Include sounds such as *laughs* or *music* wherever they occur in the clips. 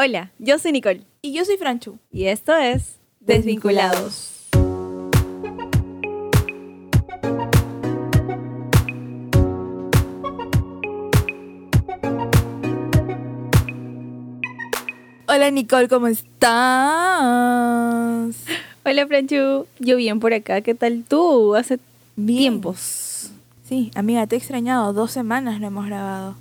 Hola, yo soy Nicole Y yo soy Franchu. y esto es Desvinculados. Hola Nicole, ¿cómo estás? Hola Franchu, yo bien por acá, ¿qué tal tú? Hace Bien. tiempos. Sí, amiga, te he extrañado. Dos semanas no hemos grabado.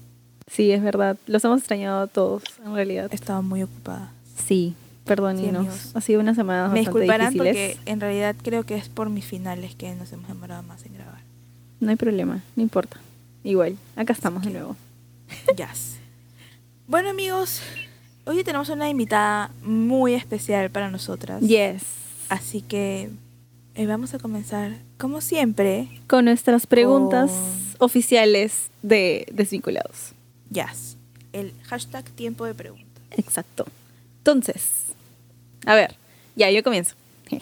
Sí, es verdad, los hemos extrañado a todos, en realidad. He estado muy ocupada. Sí, perdónenos, amigos. ha sido una semana Me bastante disculparán difíciles. porque en realidad creo que es por mis finales que nos hemos demorado más en grabar. No hay problema, no importa. Igual, acá estamos de nuevo. *laughs* Jazz. Bueno amigos, hoy tenemos una invitada muy especial para nosotras. Yes. Así que eh, vamos a comenzar, como siempre, Con nuestras preguntas Con- oficiales de Desvinculados. Jazz. El hashtag tiempo de preguntas. Exacto. Entonces, a ver, ya yo comienzo. *laughs*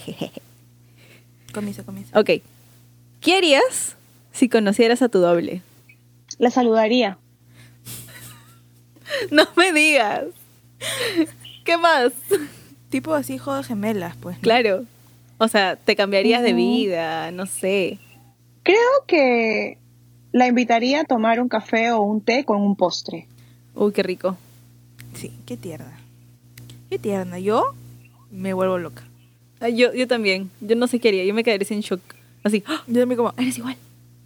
Comienza, comienza. ok. ¿Qué harías si conocieras a tu doble? La saludaría. *laughs* No me digas. ¿Qué más? Tipo así, juego de gemelas, pues. ¿no? Claro. O sea, te cambiarías de vida, no sé. Creo que la invitaría a tomar un café o un té con un postre. Uy, qué rico. Sí, qué tierna. Qué tierna. Yo me vuelvo loca. Yo, yo también. Yo no sé qué haría. Yo me quedaría sin shock. Así. ¡Ah! Yo también como, Eres igual.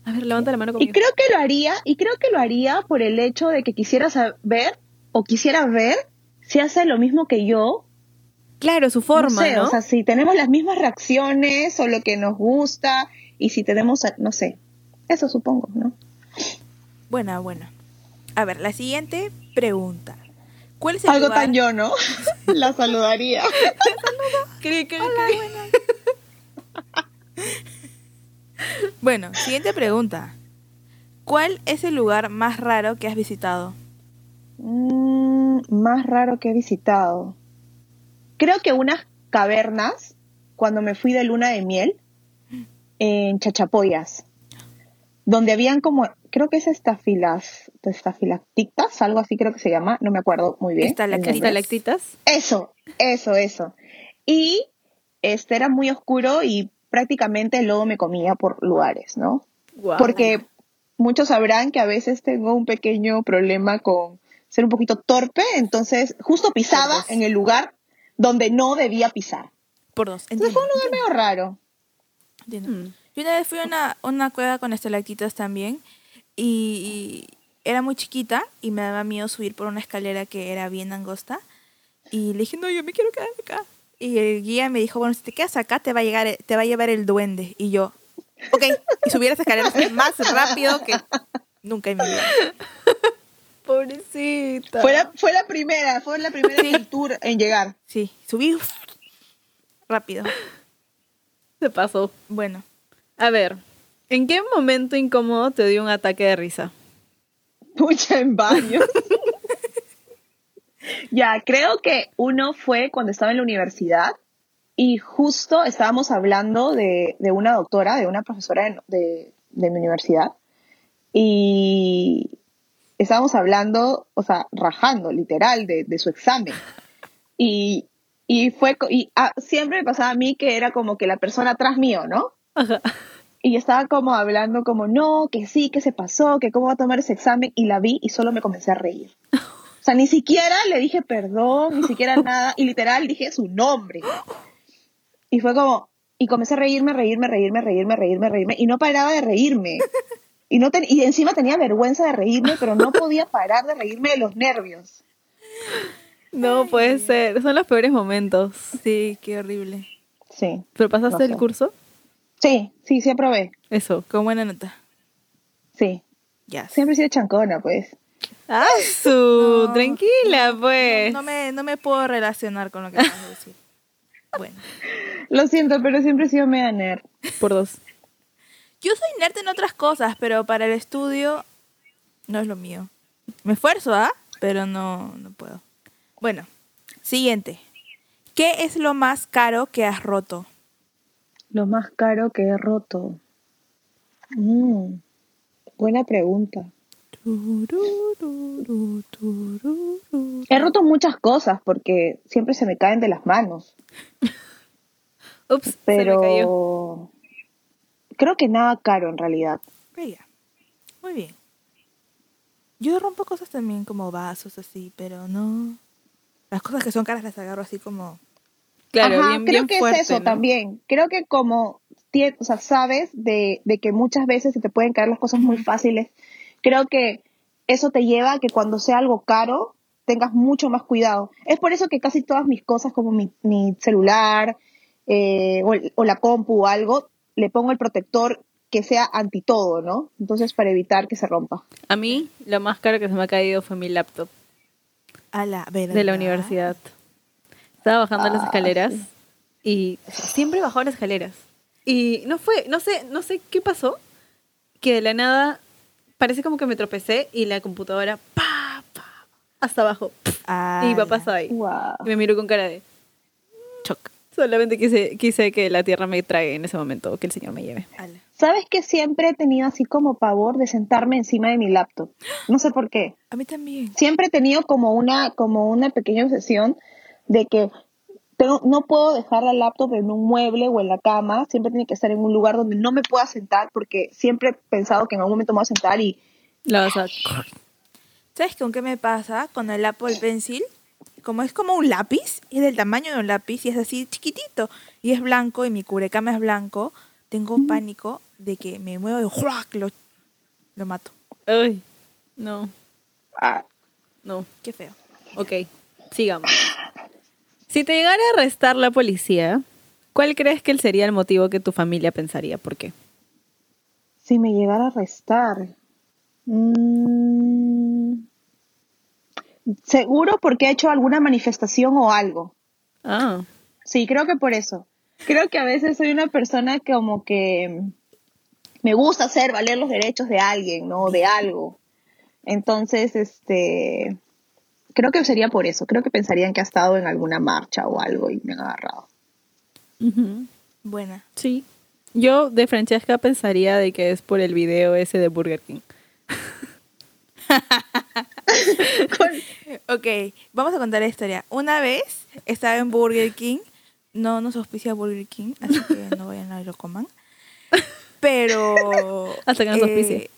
A ver, levanta la mano Y conmigo. creo que lo haría, y creo que lo haría por el hecho de que quisiera saber o quisiera ver si hace lo mismo que yo. Claro, su forma, no sé, ¿no? o sea, si tenemos las mismas reacciones o lo que nos gusta y si tenemos, no sé. Eso supongo, ¿no? buena, buena. A ver, la siguiente pregunta. ¿Cuál es el Algo lugar? tan yo, ¿no? *laughs* la saludaría. Cri, cri, Hola, cri. buena. bueno, siguiente pregunta. ¿Cuál es el lugar más raro que has visitado? Mm, más raro que he visitado. Creo que unas cavernas cuando me fui de luna de miel en Chachapoyas, donde habían como, creo que es estafilas, estafilactitas, algo así creo que se llama, no me acuerdo muy bien. el Estalactitas. Eso, eso, eso. Y este era muy oscuro y prácticamente luego me comía por lugares, ¿no? Porque muchos sabrán que a veces tengo un pequeño problema con ser un poquito torpe, entonces justo pisaba en el lugar donde no debía pisar. Por dos. Entonces fue un lugar medio raro. entiendo. Mm. Yo una vez fui a una, una cueva con estalactitas también y, y era muy chiquita y me daba miedo subir por una escalera que era bien angosta y le dije, no, yo me quiero quedar acá. Y el guía me dijo, bueno, si te quedas acá te va a, llegar, te va a llevar el duende. Y yo, ok. Y subí las escaleras *laughs* más rápido que nunca en mi vida. *laughs* Pobrecita. Fue la, fue la primera, fue la primera del tour en llegar. Sí, subí rápido. Se pasó. Bueno, A ver, ¿en qué momento incómodo te dio un ataque de risa? Pucha, en varios. *laughs* ya, creo que uno fue cuando estaba en la universidad y justo estábamos hablando de, de una doctora, de una profesora de, de- de mi universidad y estábamos hablando, o sea, rajando literal de, de su examen. Y, y fue, y ah, siempre me pasaba a mí que era como que la persona atrás mío, ¿no? Ajá. Y estaba como hablando como, no, que sí, que se pasó, que cómo va a tomar ese examen. Y la vi y solo me comencé a reír. O sea, ni siquiera le dije perdón, ni siquiera nada. Y literal dije su nombre. Y fue como, y comencé a reírme, reírme, reírme, reírme, reírme, reírme. Y no paraba de reírme. Y, no ten- y encima tenía vergüenza de reírme, pero no podía parar de reírme de los nervios. No puede ser. Son los peores momentos. sí, qué horrible. Sí. ¿Pero pasaste No el curso? Sí, sí, sí aprobé. Eso. Con buena nota. Sí. Ya. Siempre he sido chancona, pues. ¡Ah, su! No. Tranquila, pues. No, no me, no me puedo relacionar con lo que acabas de decir. Bueno. Lo siento, pero siempre he sido media nerd. Por dos. Yo soy nerd en otras cosas, pero para el estudio no es lo mío. Me esfuerzo, ¿ah? Pero no, no puedo. Bueno, siguiente. ¿Qué es lo más caro que has roto? Lo más caro que he roto. Mm, buena pregunta. He roto muchas cosas porque siempre se me caen de las manos. *laughs* Ups, se me cayó. Pero creo que nada caro en realidad. Bella. Muy bien. Yo rompo cosas también como vasos así, pero no. Las cosas que son caras las agarro así como. Claro, Ajá, bien, creo bien que fuerte, es eso ¿no? también. Creo que como o sea, sabes de, de que muchas veces se te pueden caer las cosas muy fáciles, creo que eso te lleva a que cuando sea algo caro tengas mucho más cuidado. Es por eso que casi todas mis cosas, como mi, mi celular eh, o, el- o la compu o algo, le pongo el protector que sea anti todo, ¿no? Entonces para evitar que se rompa. A mí, lo más caro que se me ha caído fue mi laptop A la verdad. de la universidad. Estaba bajando las Ah, escaleras sí. y siempre bajaba las escaleras. Y no fue, no sé, no sé qué pasó, que de la nada parece como que me tropecé y la computadora pa, pa, hasta abajo. A y mi papá estaba ahí. Wow. Y me miró con cara de choc. solamente quise, quise que la tierra me trague en ese momento, que el Señor me lleve. ¿Sabes que siempre he tenido así como pavor de sentarme encima de mi laptop? No sé por qué. A mí también. siempre he tenido como una, como una pequeña obsesión de que tengo, no puedo dejar la laptop en un mueble o en la cama, siempre tiene que estar en un lugar donde no me pueda sentar porque siempre he pensado que en algún momento me voy a sentar y La vas a... ¿Sabes con qué me pasa? Con el Apple Pencil. Como es como un lápiz, es del tamaño de un lápiz y es así chiquitito. Y es blanco y mi cubrecama es blanco. Tengo pánico de que me muevo y ¡juac! lo, lo mato. Ay, no, ah, no. Qué feo. Ok, sigamos. Si te llegara a arrestar la policía, ¿cuál crees que sería el motivo que tu familia pensaría? ¿Por qué? si me llegara a arrestar. mm, seguro porque he hecho alguna manifestación o algo. Ah, Sí, creo que por eso. Creo que a veces soy una persona que como que me gusta hacer valer los derechos de alguien, ¿no? De algo. Entonces, este, creo que sería por eso. Creo que pensarían que ha estado en alguna marcha o algo y me han agarrado. Buena. sí. Yo de Francesca pensaría de que es por el video ese de Burger King. *laughs* Ok, vamos a contar la historia. Una vez estaba en Burger King. No nos auspicia Burger King, así que no vayan a lo coman. Pero. *laughs* Hasta que nos eh, auspicie.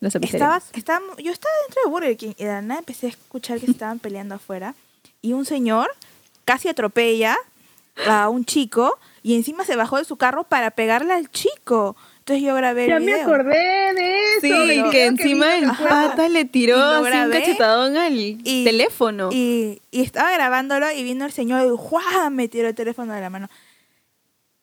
Los estaba, estaba- yo estaba dentro de Burger King y de nada empecé a escuchar que se estaban peleando afuera. Y un señor casi atropella a un chico y encima se bajó de su carro para pegarle al chico. Entonces yo grabé el Ya me video. acordé de eso. Sí, video que encima vi, el me pata le tiró así un cachetadón al y- teléfono. Y, y estaba grabándolo y vino el señor y ¡juá! me tiró el teléfono de la mano.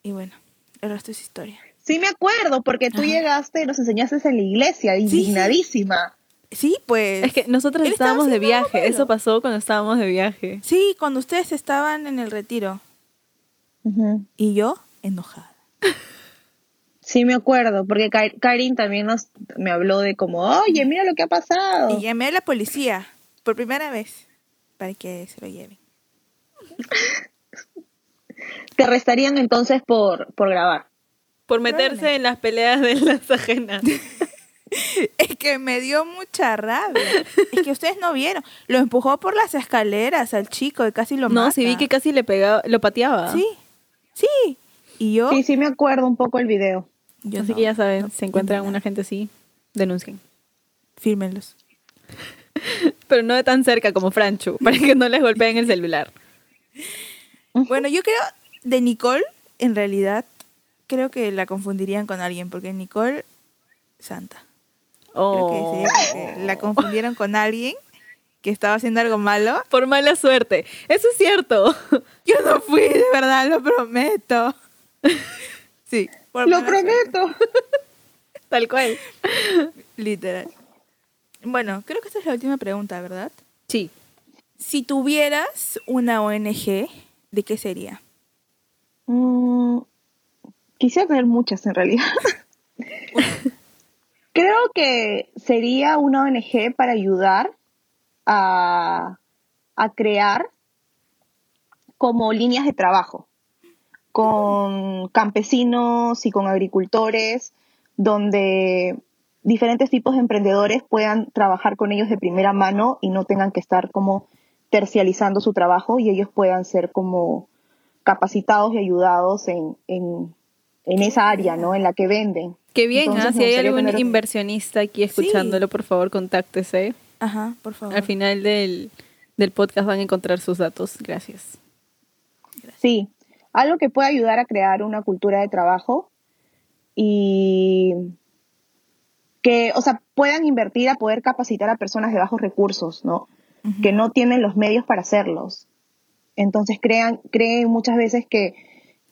Y bueno, el resto es historia. Sí me acuerdo, porque tú llegaste y nos enseñaste en la iglesia, indignadísima. Sí, pues. Es que nosotros estábamos de viaje. Eso pasó cuando estábamos de viaje. Sí, cuando ustedes estaban en el retiro. Y yo, enojada. *laughs* Sí me acuerdo, porque Ka- Karin también nos, me habló de como, oye, mira lo que ha pasado. Y llamé a la policía por primera vez para que se lo lleven. *laughs* Te arrestarían entonces por, por grabar. Por meterse en las peleas de las ajenas. *laughs* Es que me dio mucha rabia. Es que ustedes no vieron. Lo empujó por las escaleras al chico y casi lo No, mata. sí vi que casi le pegaba, lo pateaba. Sí, sí. Y yo, Sí, sí me acuerdo un poco el video. yo Así no. que ya saben, no, se encuentran una gente así, denuncien. Fírmenlos. *laughs* Pero no de tan cerca como Franchu, *laughs* para que no les golpeen el celular. Bueno, yo creo de Nicole, en realidad, creo que la confundirían con alguien, porque Nicole, santa. Creo que Oh. la confundieron con alguien que estaba haciendo algo malo. Por mala suerte. Eso es cierto. Yo no fui, de verdad, lo prometo. Sí, por Lo mala suerte, prometo. Tal cual. Literal. Bueno, creo que esta es la última pregunta, ¿verdad? Sí. Si tuvieras una ONG, ¿de qué sería? Mm, quisiera tener muchas en realidad. *laughs* Creo que sería una ONG para ayudar a, a crear como líneas de trabajo con campesinos y con agricultores donde diferentes tipos de emprendedores puedan trabajar con ellos de primera mano y no tengan que estar como tercializando su trabajo y ellos puedan ser como capacitados y ayudados en, en, en esa área, ¿no? En la que venden. Qué bien, Entonces, ¿ah? si hay algún tener- inversionista aquí escuchándolo, por favor, contáctese. Ajá, por favor. Al final del, del podcast van a encontrar sus datos. Gracias. Sí, algo que puede ayudar a crear una cultura de trabajo y que, o sea, puedan invertir a poder capacitar a personas de bajos recursos, ¿no? Que no tienen los medios para hacerlos. Entonces crean, creen muchas veces que,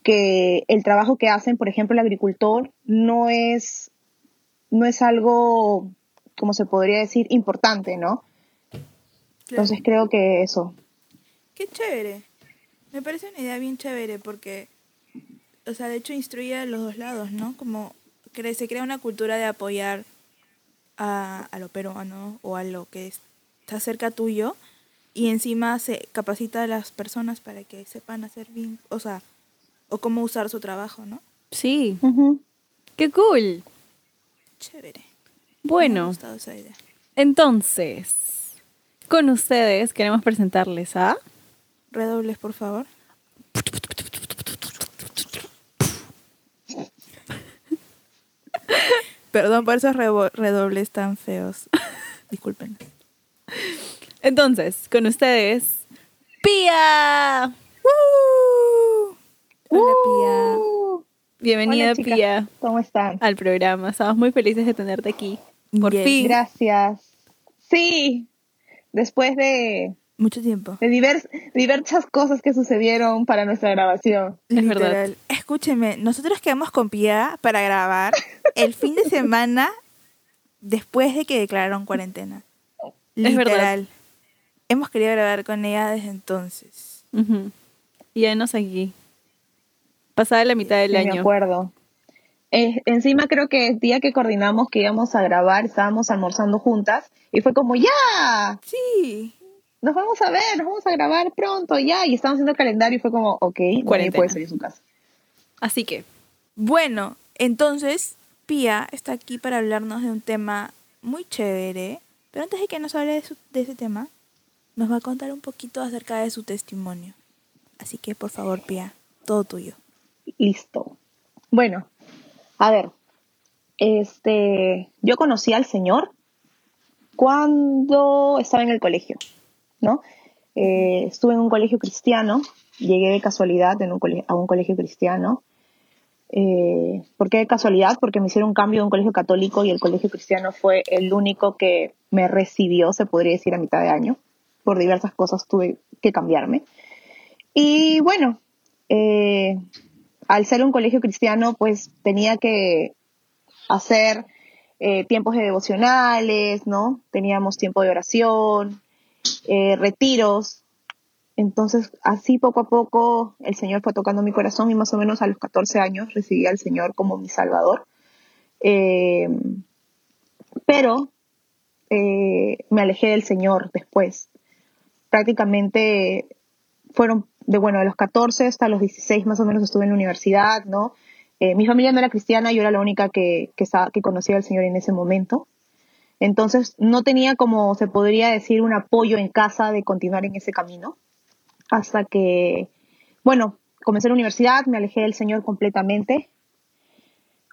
que el trabajo que hacen, por ejemplo, el agricultor, no es, no es algo, como se podría decir, importante, ¿no? Claro. Entonces creo que eso. Qué chévere. Me parece una idea bien chévere porque, o sea, de hecho instruye a los dos lados, ¿no? Como se crea una cultura de apoyar a, a lo peruano o a lo que está cerca tuyo y encima se capacita a las personas para que sepan hacer bien, o sea, o cómo usar su trabajo, ¿no? Sí, Ujú. qué cool. Chévere. Me ha Bueno, gustado esa idea. entonces, con ustedes queremos presentarles a... Redobles, por favor. *laughs* Perdón por esos redobles tan feos. *laughs* Disculpen. Entonces, con ustedes, Pía. ¡Woo! Hola, Pía. Uh, Bienvenida, Hola. Pía, ¿Cómo están? al programa. Estamos muy felices de tenerte aquí. Por Yes. fin. Gracias. Sí, después de, Mucho tiempo. de divers- diversas cosas que sucedieron para nuestra grabación. Es verdad. Escúcheme, nosotros quedamos con Pia para grabar el fin de semana después de que declararon cuarentena. Es verdad. Hemos querido grabar con ella desde entonces. Y ya nos aquí. Pasada la mitad del Sí, año. acuerdo. Eh, encima creo que el día que coordinamos que íbamos a grabar, estábamos almorzando juntas y fue como, ya, Sí. nos vamos a ver, nos vamos a grabar pronto, ya. Y estábamos haciendo el calendario y fue como, ok, nadie puede salir de su casa. Así que, Bueno, entonces Pia está aquí para hablarnos de un tema muy chévere. Pero antes de que nos hable de, su- de ese tema, nos va a contar un poquito acerca de su testimonio. Así que, por favor, Pia, todo tuyo. Listo. Bueno, a ver, este, yo conocí al Señor cuando estaba en el colegio, ¿no? Eh, estuve en un colegio cristiano, llegué de casualidad a un colegio cristiano. Eh, ¿Por qué de casualidad? Porque me hicieron un cambio de un colegio católico y el colegio cristiano fue el único que me recibió, se podría decir, a mitad de año. Por diversas cosas tuve que cambiarme. Y bueno, eh, al ser un colegio cristiano, pues tenía que hacer eh, tiempos de devocionales, ¿no? Teníamos tiempo de oración, eh, retiros. Entonces, así poco a poco el Señor fue tocando mi corazón y más o menos a los 14 años recibí al Señor como mi Salvador. Eh, pero eh, me alejé del Señor después. Prácticamente fueron de bueno, de los 14 hasta los 16 más o menos estuve en la universidad, ¿no? Eh, mi familia no era cristiana, yo era la única que, que, que conocía al Señor en ese momento. Entonces no tenía como se podría decir un apoyo en casa de continuar en ese camino. Hasta que, bueno, comencé la universidad, me alejé del Señor completamente,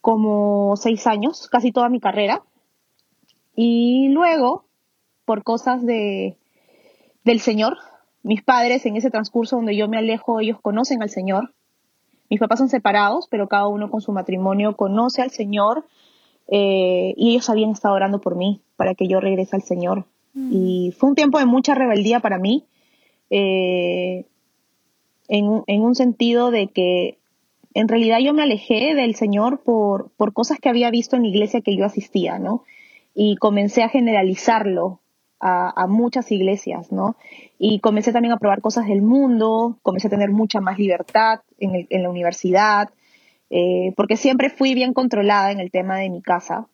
como seis años, casi toda mi carrera. Y luego, por cosas de, del Señor, mis padres en ese transcurso donde yo me alejo, ellos conocen al Señor. Mis papás son separados, pero cada uno con su matrimonio conoce al Señor eh, y ellos habían estado orando por mí para que yo regrese al Señor. Y fue un tiempo de mucha rebeldía para mí, eh, en, un- en un sentido de que en realidad yo me alejé del Señor por, por cosas que había visto en la iglesia que yo asistía, ¿no? Y comencé a generalizarlo a, a muchas iglesias, ¿no? Y comencé también a probar cosas del mundo, comencé a tener mucha más libertad en, el- en la universidad, eh, porque siempre fui bien controlada en el tema de mi casa.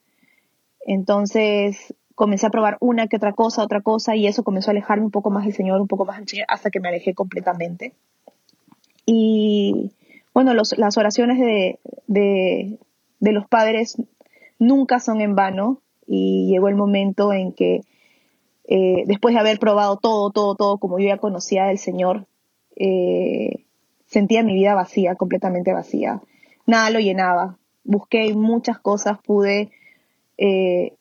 Entonces comencé a probar una que otra cosa, otra cosa, y eso comenzó a alejarme un poco más del Señor, un poco más del Señor, hasta que me alejé completamente. Y bueno, los- las oraciones de, de, de los padres nunca son en vano y llegó el momento en que eh, después de haber probado todo, todo, todo, como yo ya conocía del Señor, eh, sentía mi vida vacía, completamente vacía. Nada lo llenaba. Busqué muchas cosas, pude eh,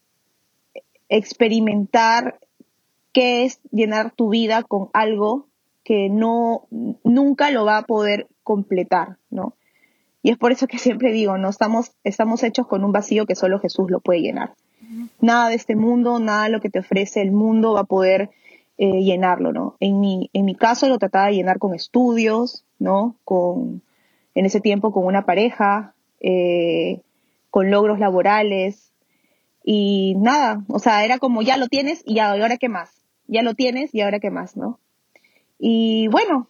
experimentar qué es llenar tu vida con algo que no nunca lo va a poder completar, ¿no? Y es por eso que siempre digo, no estamos estamos hechos con un vacío que solo Jesús lo puede llenar. Nada de este mundo, nada de lo que te ofrece el mundo va a poder eh, llenarlo, ¿no? En mi, en mi caso lo trataba de llenar con estudios, ¿no? Con, en ese tiempo con una pareja, eh, con logros laborales y nada, o sea, era como ya lo tienes y ahora qué más, ya lo tienes y ahora qué más, ¿no? Y bueno,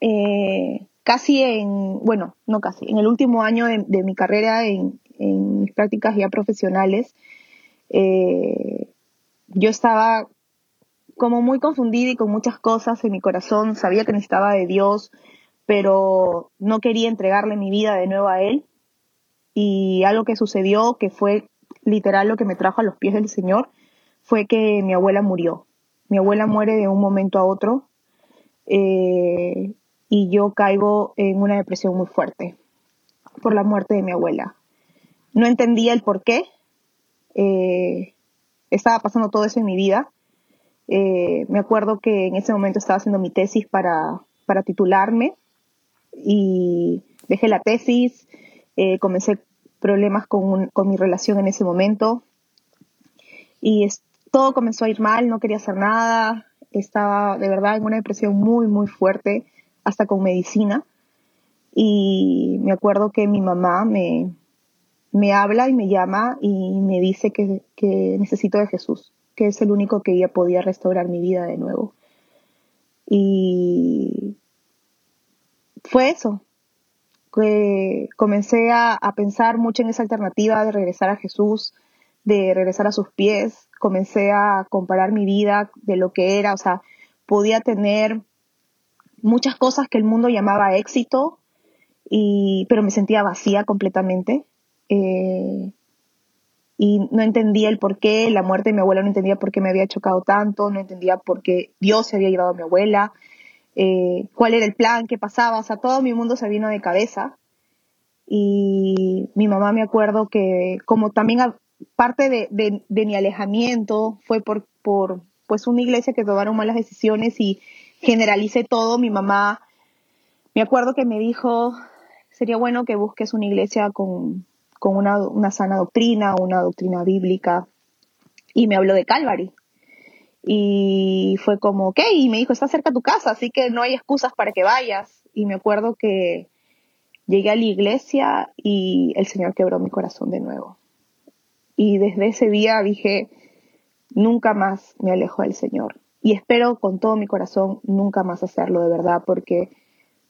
eh, casi en, bueno, no casi, en el último año de, mi carrera en, en, mis prácticas ya profesionales, yo estaba como muy confundida y con muchas cosas en mi corazón. Sabía que necesitaba de Dios, pero no quería entregarle mi vida de nuevo a Él. Y algo que sucedió, que fue literal lo que me trajo a los pies del Señor, fue que mi abuela murió. Mi abuela muere de un momento a otro eh, y yo caigo en una depresión muy fuerte por la muerte de mi abuela. No entendía el por qué. Eh, estaba pasando todo eso en mi vida eh, me acuerdo que en ese momento estaba haciendo mi tesis para, para titularme y dejé la tesis, eh, comencé problemas con, con, mi relación en ese momento y todo comenzó a ir mal, no quería hacer nada, estaba de verdad en una depresión muy, muy fuerte, hasta con medicina. Y me acuerdo que mi mamá me, me habla y me llama y me dice que, que necesito de Jesús que es el único que ya podía restaurar mi vida de nuevo. Y fue eso, que comencé a, pensar mucho en esa alternativa de regresar a Jesús, de regresar a sus pies, comencé a comparar mi vida de lo que era, o sea, podía tener muchas cosas que el mundo llamaba éxito, y, pero me sentía vacía completamente. Eh, y no entendía el por qué, la muerte de mi abuela no entendía por qué me había chocado tanto, no entendía por qué Dios se había llevado a mi abuela, eh, cuál era el plan, qué pasaba, o sea, todo mi mundo se vino de cabeza. Y mi mamá me acuerdo que como también parte de, de, mi alejamiento fue por, por pues una iglesia que tomaron malas decisiones y generalicé todo, mi mamá me acuerdo que me dijo, sería bueno que busques una iglesia con, con una, sana doctrina, una doctrina bíblica, y me habló de Calvary. Y fue como, ok, y me dijo, está cerca de tu casa, así que no hay excusas para que vayas. Y me acuerdo que llegué a la iglesia y el Señor quebró mi corazón de nuevo. Y desde ese día dije, nunca más me alejo del Señor. Y espero con todo mi corazón nunca más hacerlo de verdad, porque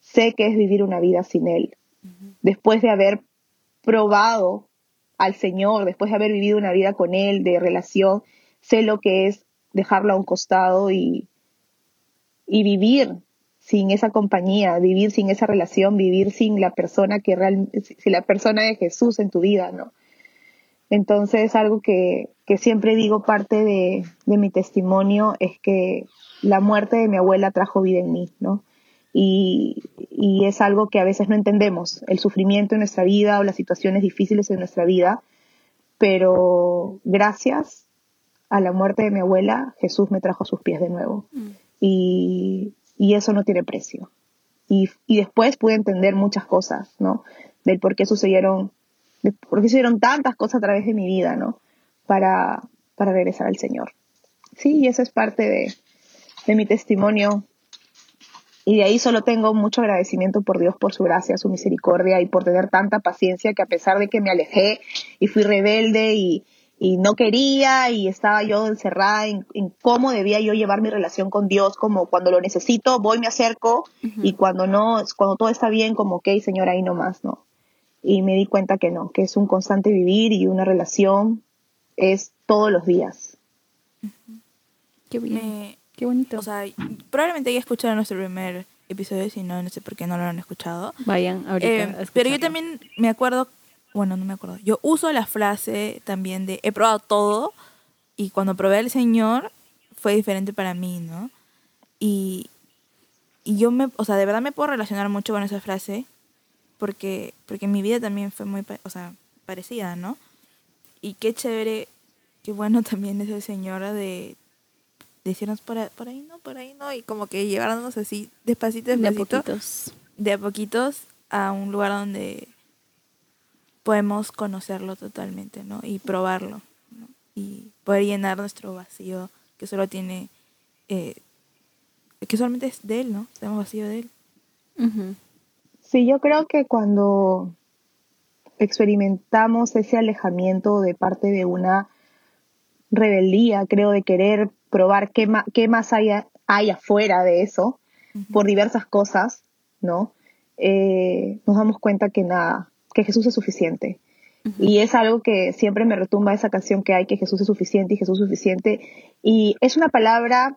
sé que es vivir una vida sin Él. Después de haber probado al Señor, después de haber vivido una vida con Él, de relación, sé lo que es dejarlo a un costado y, y vivir sin esa compañía, vivir sin esa relación, vivir sin la persona que realmente, sin la persona de Jesús en tu vida, ¿no? Entonces, algo que, que siempre digo, parte de, de, mi testimonio, es que la muerte de mi abuela trajo vida en mí, ¿no? Y, es algo que a veces no entendemos, el sufrimiento en nuestra vida o las situaciones difíciles en nuestra vida, pero gracias a la muerte de mi abuela, Jesús me trajo a sus pies de nuevo mm. y, eso no tiene precio. Y, después pude entender muchas cosas, ¿no? Del por qué sucedieron, de por qué sucedieron tantas cosas a través de mi vida, ¿no? Para, para regresar al Señor. Sí, y eso es parte de, de mi testimonio y de ahí solo tengo mucho agradecimiento por Dios, por su gracia, su misericordia y por tener tanta paciencia que a pesar de que me alejé y fui rebelde y, no quería y estaba yo encerrada en, cómo debía yo llevar mi relación con Dios, como cuando lo necesito voy, me acerco y cuando no, cuando todo está bien, como, ok, Señor, ahí nomás, ¿no? Y me di cuenta que no, que es un constante vivir y una relación es todos los días. Qué bien. Qué bonito. O sea, probablemente ya escucharon nuestro primer episodio, si no, no sé por qué no lo han escuchado. Vayan ahorita. Eh, pero yo también me acuerdo bueno, no me acuerdo. Yo uso la frase también de he probado todo y cuando probé al Señor fue diferente para mí, ¿no? Y, y yo me, o sea, de verdad me puedo relacionar mucho con esa frase porque, porque mi vida también fue muy, o sea, parecida, ¿no? Y qué chévere, qué bueno *laughs* también es el Señor de decirnos por, ahí- por ahí no, por ahí no, y como que llevarnos así despacito, De a despacito, poquitos. de a poquitos a un lugar donde podemos conocerlo totalmente, ¿no? Y probarlo, ¿no? Y poder llenar nuestro vacío que solo tiene, eh, que solamente es de Él, ¿no? Tenemos vacío de Él. Sí, yo creo que cuando experimentamos ese alejamiento de parte de una rebeldía, creo, de querer probar qué, qué más hay, hay afuera de eso, por diversas cosas, ¿no? Eh, nos damos cuenta que nada, que Jesús es suficiente. Y es algo que siempre me retumba esa canción que hay, que Jesús es suficiente y Jesús es suficiente. Y es una palabra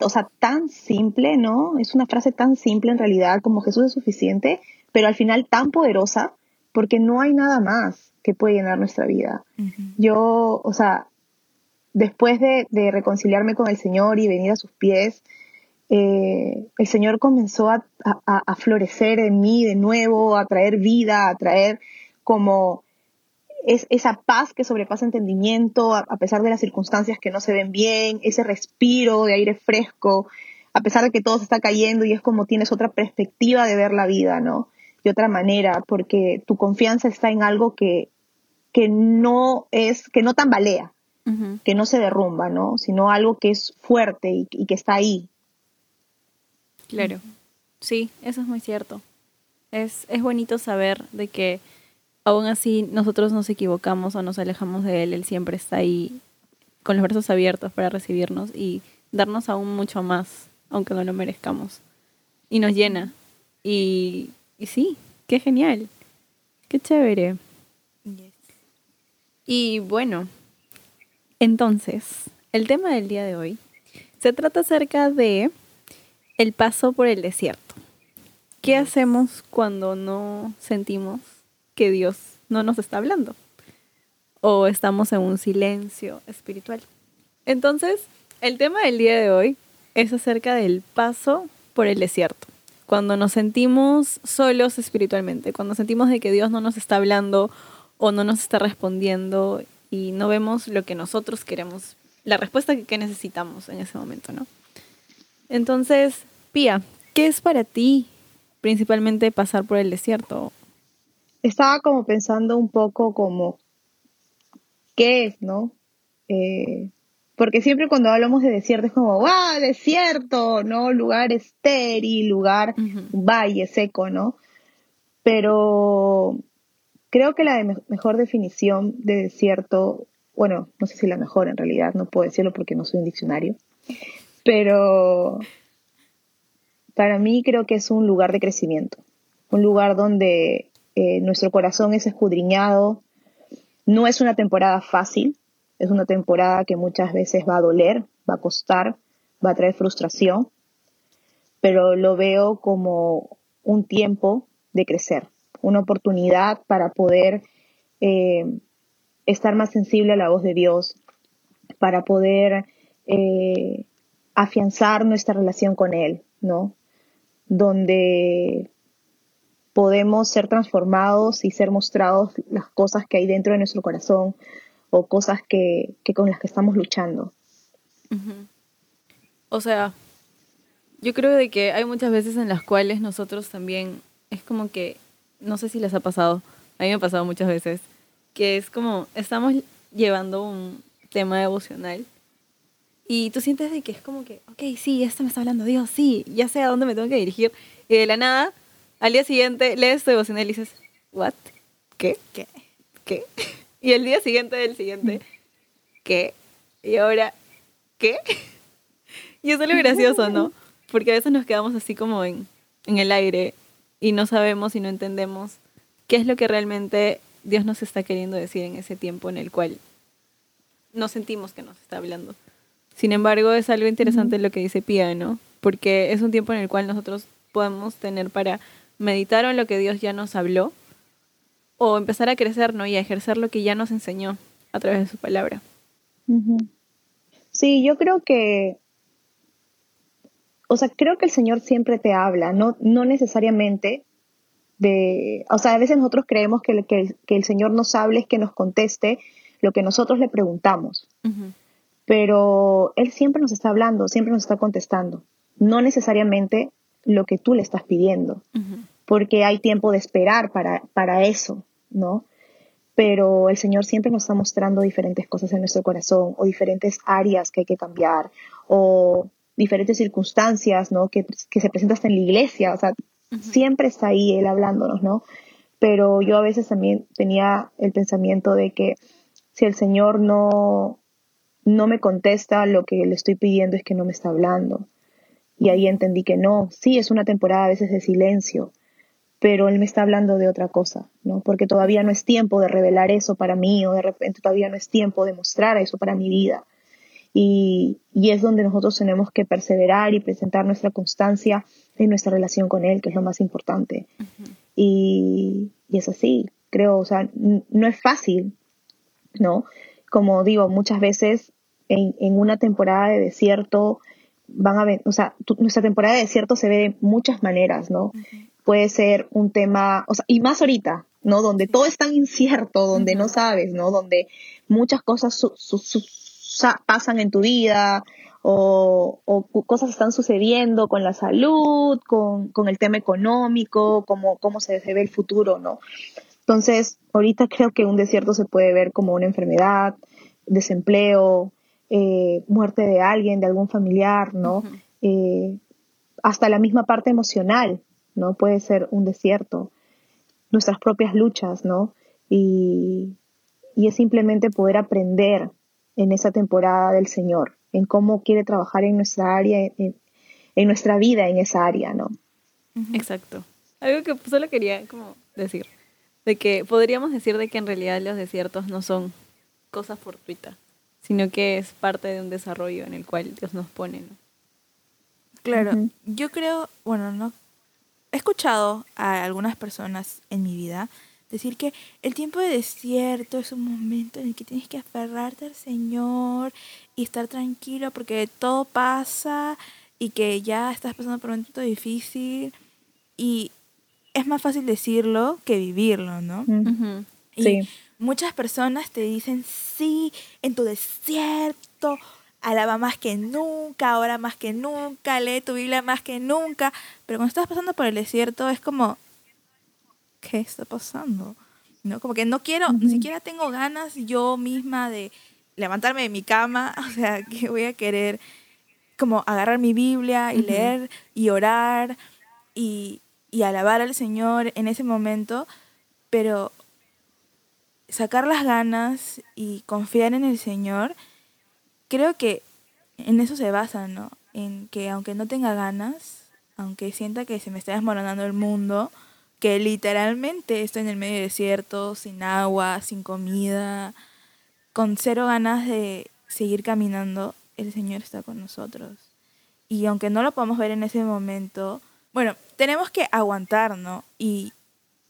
o sea, tan simple, ¿no? Es una frase tan simple en realidad como Jesús es suficiente, pero al final tan poderosa porque no hay nada más que puede llenar nuestra vida. Yo, o sea, después de, reconciliarme con el Señor y venir a sus pies, eh, el Señor comenzó a, florecer en mí de nuevo, a traer vida, a traer como es esa paz que sobrepasa entendimiento a, pesar de las circunstancias que no se ven bien, ese respiro de aire fresco, a pesar de que todo se está cayendo y es como tienes otra perspectiva de ver la vida, ¿no? De otra manera, porque tu confianza está en algo que no es, que no tambalea, Que no se derrumba, ¿no? Sino algo que es fuerte y, y que está ahí. Claro. Sí, eso es muy cierto. Es, es bonito saber de que aún así nosotros nos equivocamos o nos alejamos de Él, Él siempre está ahí con los brazos abiertos para recibirnos y darnos aún mucho más, aunque no lo merezcamos. Y nos llena. Y, y sí, qué genial. Qué chévere. Y bueno, entonces, el tema del día de hoy se trata acerca de el paso por el desierto. ¿Qué hacemos cuando no sentimos que Dios no nos está hablando? O estamos en un silencio espiritual. Entonces, el tema del día de hoy es acerca del paso por el desierto. Cuando nos sentimos solos espiritualmente, cuando sentimos de que Dios no nos está hablando o no nos está respondiendo y no vemos lo que nosotros queremos, la respuesta que, que necesitamos en ese momento, ¿no? Entonces, Pía, ¿qué es para ti principalmente pasar por el desierto? Estaba como pensando un poco como, ¿qué es, no? Eh, porque siempre cuando hablamos de desierto es como, ¡wow! Desierto, ¿no? Lugar estéril, lugar, valle seco, ¿no? Pero creo que la mejor definición de desierto, bueno, no sé si la mejor en realidad, no puedo decirlo porque no soy un diccionario, pero para mí creo que es un lugar de crecimiento, un lugar donde eh, nuestro corazón es escudriñado. No es una temporada fácil, es una temporada que muchas veces va a doler, va a costar, va a traer frustración, pero lo veo como un tiempo de crecer, una oportunidad para poder eh, estar más sensible a la voz de Dios, para poder eh, afianzar nuestra relación con Él, ¿no? Donde podemos ser transformados y ser mostrados las cosas que hay dentro de nuestro corazón o cosas que, con las que estamos luchando. O sea, yo creo de que hay muchas veces en las cuales nosotros también es como que, no sé si les ha pasado, a mí me ha pasado muchas veces, que es como, estamos llevando un tema devocional y tú sientes de que es como que, ok, sí, esto me está hablando Dios, sí, ya sé a dónde me tengo que dirigir. Y de la nada, al día siguiente, lees tu devocional y dices, ¿what? ¿Qué? ¿Qué? ¿Qué? *laughs* Y el día siguiente del siguiente, ¿qué? Y ahora, ¿qué? *laughs* Y eso es lo gracioso, ¿no? *laughs* Porque a veces nos quedamos así como en, en el aire y no sabemos y no entendemos qué es lo que realmente Dios nos está queriendo decir en ese tiempo en el cual no sentimos que nos está hablando. Sin embargo, es algo interesante lo que dice Pia, ¿no? Porque es un tiempo en el cual nosotros podemos tener para meditar en lo que Dios ya nos habló o empezar a crecer, ¿no? Y a ejercer lo que ya nos enseñó a través de su palabra. Sí, yo creo que, o sea, creo que el Señor siempre te habla, no, no necesariamente de, o sea, a veces nosotros creemos que, el- que, que el Señor nos hable es que nos conteste lo que nosotros le preguntamos, pero Él siempre nos está hablando, siempre nos está contestando, no necesariamente lo que tú le estás pidiendo porque hay tiempo de esperar para, para eso, ¿no? Pero el Señor siempre nos está mostrando diferentes cosas en nuestro corazón o diferentes áreas que hay que cambiar o diferentes circunstancias, ¿no? Que, que se presentan hasta en la iglesia, o sea, siempre está ahí Él hablándonos, ¿no? Pero yo a veces también tenía el pensamiento de que si el Señor no, no me contesta, lo que le estoy pidiendo es que no me está hablando. Y ahí entendí que no, sí, es una temporada a veces de silencio, pero él me está hablando de otra cosa, ¿no? Porque todavía no es tiempo de revelar eso para mí o de repente todavía no es tiempo de mostrar eso para mi vida. Y, y es donde nosotros tenemos que perseverar y presentar nuestra constancia en nuestra relación con él, que es lo más importante. y, y es así, creo, o sea, no es fácil, ¿no? Como digo, muchas veces en, en una temporada de desierto van a ver, o sea, tu- nuestra temporada de desierto se ve de muchas maneras, ¿no? Puede ser un tema, o sea, y más ahorita, ¿no? Donde todo es tan incierto, donde no sabes, ¿no? Donde muchas cosas su- su- pasan en tu vida o, cosas están sucediendo con la salud, con, con el tema económico, cómo, cómo se, se ve el futuro, ¿no? Entonces, ahorita creo que un desierto se puede ver como una enfermedad, desempleo, eh, muerte de alguien, de algún familiar, ¿no? Eh, hasta la misma parte emocional, ¿no? Puede ser un desierto. Nuestras propias luchas, ¿no? Y, y es simplemente poder aprender en esa temporada del Señor, en cómo quiere trabajar en nuestra área, en, en nuestra vida en esa área, ¿no? Exacto. Algo que solo quería como decir, de que podríamos decir de que en realidad los desiertos no son cosas fortuitas, sino que es parte de un desarrollo en el cual Dios nos pone, ¿no? Claro, yo creo, bueno, no. He escuchado a algunas personas en mi vida decir que el tiempo de desierto es un momento en el que tienes que aferrarte al Señor y estar tranquilo porque todo pasa y que ya estás pasando por un momento difícil y es más fácil decirlo que vivirlo, ¿no? Y Sí. muchas personas te dicen, sí, en tu desierto, alaba más que nunca, ora más que nunca, lee tu Biblia más que nunca. Pero cuando estás pasando por el desierto es como, ¿qué está pasando? ¿No? Como que no quiero, ni siquiera tengo ganas yo misma de levantarme de mi cama, *laughs* o sea, que voy a querer como agarrar mi Biblia y Ujú. leer y orar y, y alabar al Señor en ese momento, pero sacar las ganas y confiar en el Señor, creo que en eso se basa, ¿no? En que aunque no tenga ganas, aunque sienta que se me está desmoronando el mundo, que literalmente estoy en el medio desierto, sin agua, sin comida, con cero ganas de seguir caminando, el Señor está con nosotros. Y aunque no lo podamos ver en ese momento, bueno, tenemos que aguantar, ¿no? Y,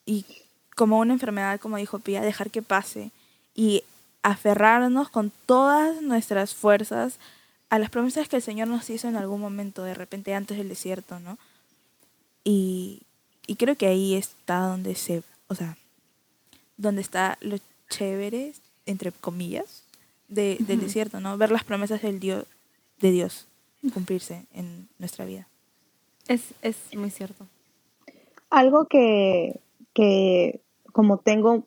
y como una enfermedad, como dijo Pía, dejar que pase y aferrarnos con todas nuestras fuerzas a las promesas que el Señor nos hizo en algún momento, de repente antes del desierto, ¿no? Y, y creo que ahí está donde se, o sea, donde está lo chévere, entre comillas, de, del desierto, ¿no? Ver las promesas del Dios, de Dios cumplirse en nuestra vida. Es, es muy cierto. Algo que, que como tengo,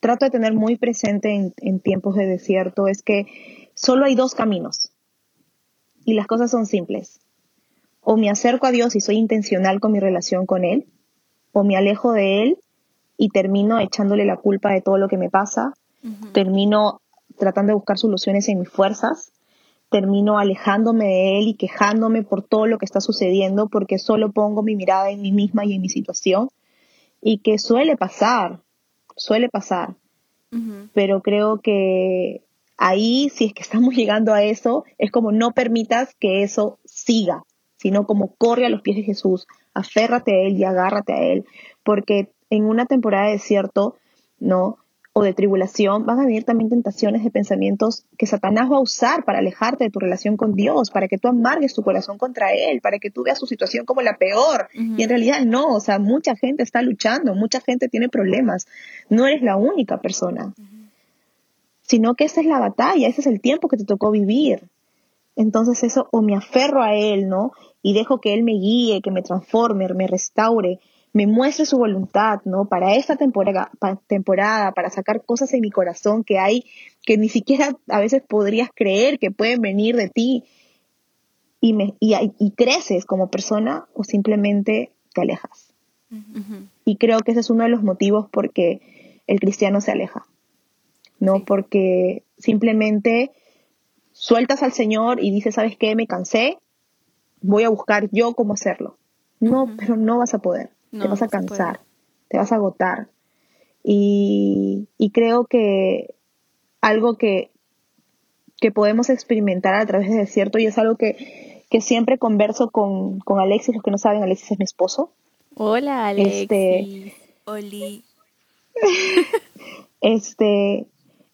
trato de tener muy presente en, en tiempos de desierto es que solo hay dos caminos y las cosas son simples. O me acerco a Dios y soy intencional con mi relación con Él, o me alejo de Él y termino echándole la culpa de todo lo que me pasa, termino tratando de buscar soluciones en mis fuerzas, termino alejándome de Él y quejándome por todo lo que está sucediendo porque solo pongo mi mirada en mí misma y en mi situación y que suele pasar, suele pasar, pero creo que ahí, si es que estamos *laughs* llegando a eso, es como no permitas que eso siga, sino como corre a los pies de Jesús, aférrate a Él y agárrate a Él, porque en una temporada de desierto, ¿no? O de tribulación, van a venir también tentaciones de pensamientos que Satanás va a usar para alejarte de tu relación con Dios, para que tú amargues tu corazón contra Él, para que tú veas su situación como la peor. Y en realidad no, o sea, mucha gente está luchando, mucha gente tiene problemas. No eres la única persona, sino que esa es la batalla, ese es el tiempo que te tocó vivir. Entonces eso, o me aferro a Él, ¿no? Y dejo que Él me guíe, que me transforme, me restaure, me muestre su voluntad, ¿no? Para esta temporada, temporada, para sacar cosas en mi corazón que hay, que ni siquiera a veces podrías creer que pueden venir de ti. Y, me, y, creces como persona o simplemente te alejas. Y creo que ese es uno de los motivos por que el cristiano se aleja. ¿no? Porque simplemente sueltas al Señor y dices, ¿sabes qué? Me cansé, voy a buscar yo cómo hacerlo. No, pero no vas a poder, te vas a cansar, te vas a agotar. Y, creo que algo que, que podemos experimentar a través del desierto y es algo que, que siempre converso con, con, Alexis, los que no saben, Alexis es mi esposo. Hola, Alexis. Este, *laughs* este,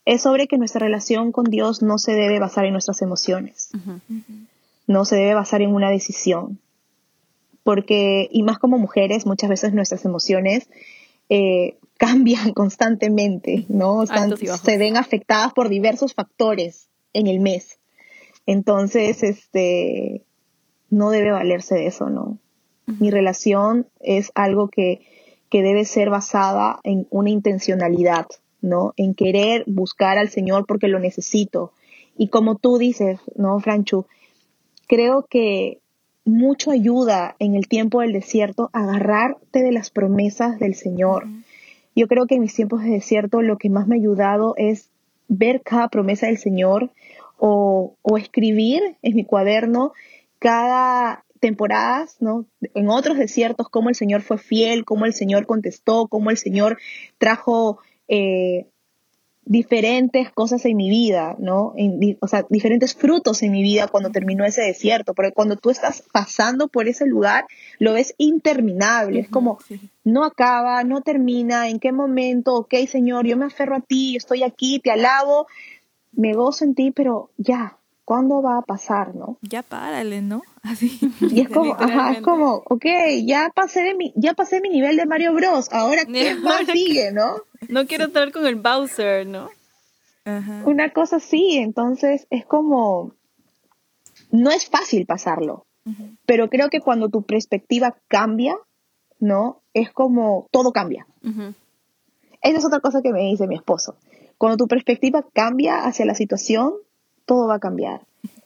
es sobre que nuestra relación con Dios no se debe basar en nuestras emociones, no se debe basar en una decisión, porque, y más como mujeres, muchas veces nuestras emociones eh, *laughs* cambian constantemente, ¿no? se ven afectadas por diversos factores en el mes. Entonces, este, no debe valerse de eso, ¿no? Mi relación es algo que, que debe ser basada en una intencionalidad, ¿no? En querer buscar al Señor porque lo necesito. Y como tú dices, ¿no, Franchu? Creo que mucho ayuda en el tiempo del desierto agarrarte de las promesas del Señor. Yo creo que en mis tiempos de desierto lo que más me ha ayudado es ver cada promesa del Señor o, o escribir en mi cuaderno cada temporadas, ¿no? En otros desiertos, cómo el Señor fue fiel, cómo el Señor contestó, cómo el Señor trajo eh, diferentes cosas en mi vida, ¿no? o sea, diferentes frutos en mi vida cuando terminó ese desierto, porque cuando tú estás pasando por ese lugar, lo ves interminable, es como, no acaba, no termina, en qué momento, ok, Señor, yo me aferro a ti, estoy aquí, te alabo, me gozo en ti, pero ya, ¿cuándo va a pasar, no? Ya párale, ¿no? *laughs* Así. Y es como, ajá, es como, ok, ya pasé de mi, ya pasé mi nivel de Mario Bros, ahora qué más sigue, *laughs* ¿no? No quiero estar con el Bowser, ¿no? Una cosa así, entonces es como, no es fácil pasarlo, pero creo que cuando tu perspectiva cambia, ¿no? Es como, todo cambia. Esa es otra cosa que me dice mi esposo. Cuando tu perspectiva cambia hacia la situación, todo va a cambiar,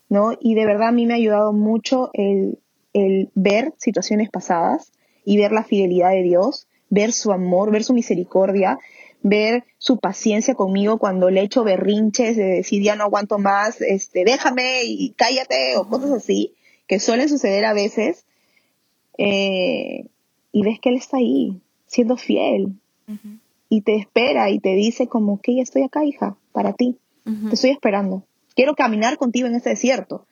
¿no? Y de verdad a mí me ha ayudado mucho el, el ver situaciones pasadas y ver la fidelidad de Dios, ver su amor, ver su misericordia, ver su paciencia conmigo cuando le echo berrinches de decir ya no aguanto más, este, déjame y cállate o cosas así, que suelen suceder a veces. Eh, y ves que él está ahí, siendo fiel. Y te espera y te dice como que ya estoy acá, hija, para ti. Te estoy esperando. Quiero caminar contigo en este desierto.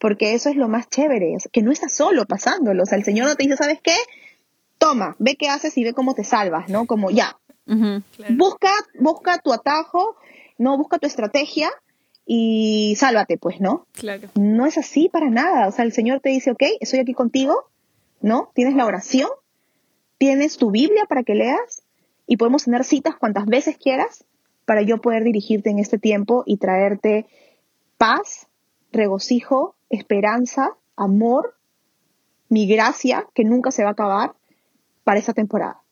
Porque eso es lo más chévere, que no estás solo pasándolo. O sea, el Señor no te dice, ¿sabes qué? Toma, ve qué haces y ve cómo te salvas, ¿no? Como ya, Busca, busca tu atajo, no busca tu estrategia y sálvate, pues, ¿no? Claro. No es así para nada. O sea, el Señor te dice, ok, estoy aquí contigo, ¿no? Tienes la oración, tienes tu Biblia para que leas y podemos tener citas cuantas veces quieras para yo poder dirigirte en este tiempo y traerte paz, regocijo, esperanza, amor, mi gracia, que nunca se va a acabar para esta temporada.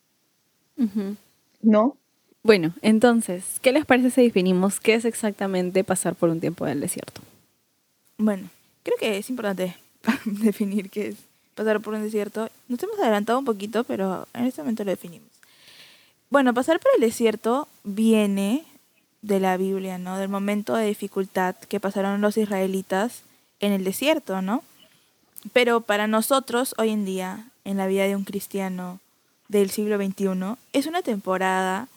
¿no? Bueno, entonces, ¿qué les parece si definimos qué es exactamente pasar por un tiempo del desierto? Bueno, creo que es importante *laughs* definir qué es pasar por un desierto. Nos hemos adelantado un poquito, pero en este momento lo definimos. Bueno, pasar por el desierto viene de la Biblia, ¿no? Del momento de dificultad que pasaron los israelitas en el desierto, ¿no? Pero para nosotros hoy en día, en la vida de un cristiano, del siglo XXI, es una temporada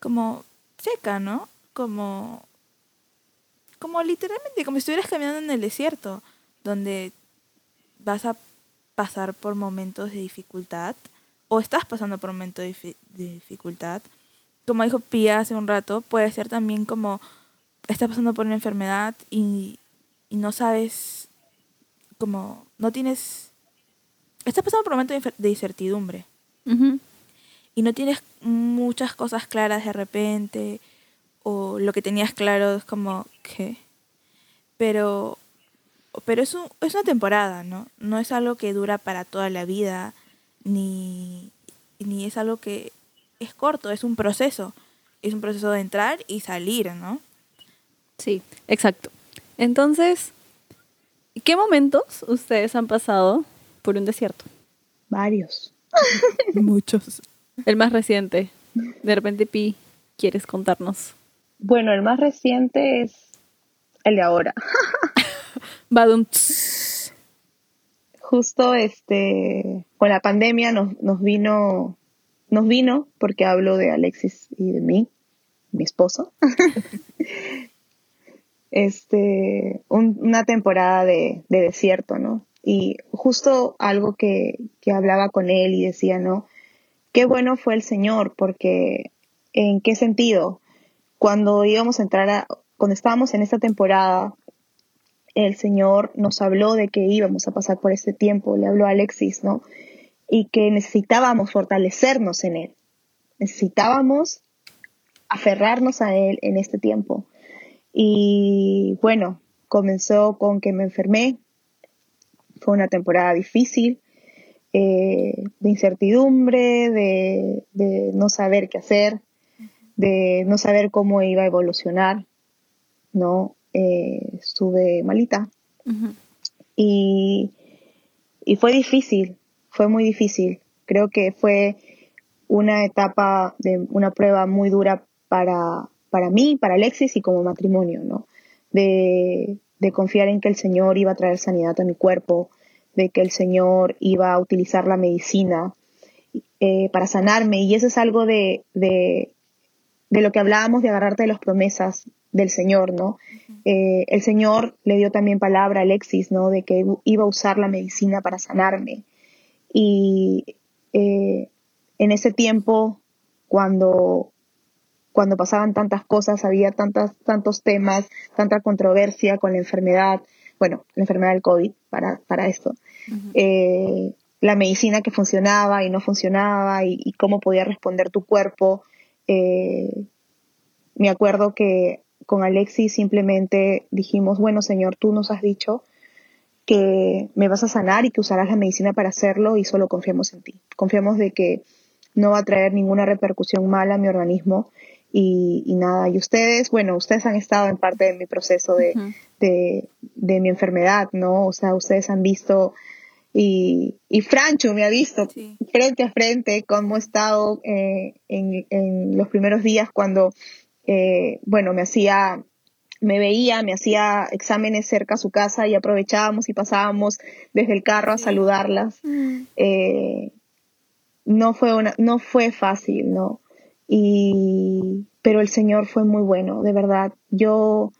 como seca, ¿no? Como, como literalmente, como si estuvieras caminando en el desierto, donde vas a pasar por momentos de dificultad, o estás pasando por un momento de, difi- de dificultad, como dijo Pia hace un rato, puede ser también como estás pasando por una enfermedad y, y no sabes, como no tienes, estás pasando por un momento de incertidumbre. Ujú. y no tienes muchas cosas claras de repente o lo que tenías claro es como que pero pero es, un- es una temporada no no es algo que dura para toda la vida ni ni es algo que es corto es un proceso es un proceso de entrar y salir no Sí, exacto. Entonces, ¿qué momentos ustedes han pasado por un desierto? Varios. *laughs* muchos El más reciente. De repente, Pi, ¿quieres contarnos? Bueno, el más reciente es el de ahora. *laughs* Badum. Justo este con la pandemia nos, nos vino nos vino porque hablo de Alexis y de mí, mi esposo. *laughs* este un- una temporada de, de desierto, ¿no? Y justo algo que, que hablaba con él y decía, ¿no? Qué bueno fue el Señor, porque ¿en qué sentido? Cuando íbamos a entrar a, cuando estábamos en esta temporada, el Señor nos habló de que íbamos a pasar por este tiempo, le habló a Alexis, ¿no? Y que necesitábamos fortalecernos en Él, necesitábamos aferrarnos a Él en este tiempo. Y bueno, comenzó con que me enfermé, fue una temporada difícil, eh, de incertidumbre, de, de no saber qué hacer, de no saber cómo iba a evolucionar, ¿no? Eh, estuve malita y, y fue difícil, fue muy difícil. Creo que fue una etapa de una prueba muy dura para, para mí, para Alexis y como matrimonio, ¿no? De, de confiar en que el Señor iba a traer sanidad a mi cuerpo, de que el Señor iba a utilizar la medicina eh, para sanarme. Y eso es algo de, de, de lo que hablábamos de agarrarte de las promesas del Señor, ¿no? Eh, el Señor le dio también palabra a Alexis, ¿no? De que iba a usar la medicina para sanarme. Y eh, en ese tiempo, cuando, cuando pasaban tantas cosas, había tantas, tantos temas, tanta controversia con la enfermedad, bueno, la enfermedad del COVID para, para esto, eh, la medicina que funcionaba y no funcionaba y, y cómo podía responder tu cuerpo. eh, me acuerdo que con Alexis simplemente dijimos, bueno Señor, tú nos has dicho que me vas a sanar y que usarás la medicina para hacerlo y solo confiamos en ti. Confiamos de que no va a traer ninguna repercusión mala a mi organismo y, y nada. Y ustedes, bueno, ustedes han estado en parte de mi proceso de, de, de mi enfermedad, ¿no? O sea, ustedes han visto y, y Francho me ha visto Sí. frente a frente cómo he estado eh, en, en los primeros días cuando, eh, bueno, me hacía, me veía, me hacía exámenes cerca a su casa y aprovechábamos y pasábamos desde el carro a saludarlas. Eh, no fue una, no fue fácil, ¿no? Y, pero el Señor fue muy bueno, de verdad. Yo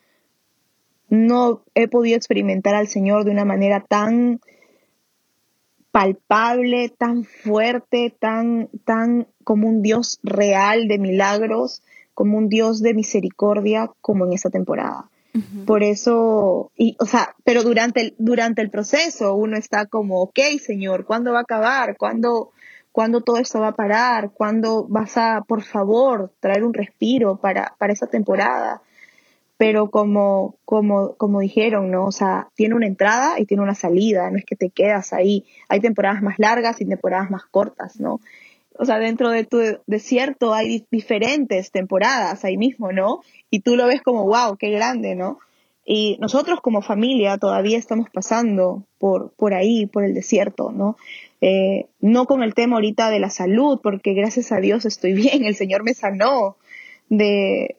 no he podido experimentar al Señor de una manera tan palpable, tan fuerte, tan, tan como un Dios real de milagros, como un Dios de misericordia, como en esta temporada. Por eso, y, o sea, pero durante el, durante el proceso uno está como, ok, Señor, ¿cuándo va a acabar? ¿Cuándo, ¿Cuándo todo esto va a parar? ¿Cuándo vas a, por favor, traer un respiro para, para esa temporada? Pero como, como, como dijeron, ¿no? O sea, tiene una entrada y tiene una salida, no es que te quedas ahí. Hay temporadas más largas y temporadas más cortas, ¿no? O sea, dentro de tu desierto hay di- diferentes temporadas ahí mismo, ¿no? Y tú lo ves como, wow, qué grande, ¿no? Y nosotros como familia todavía estamos pasando por, por ahí, por el desierto, ¿no? Eh, no con el tema ahorita de la salud, porque gracias a Dios estoy *laughs* bien, el Señor me sanó de,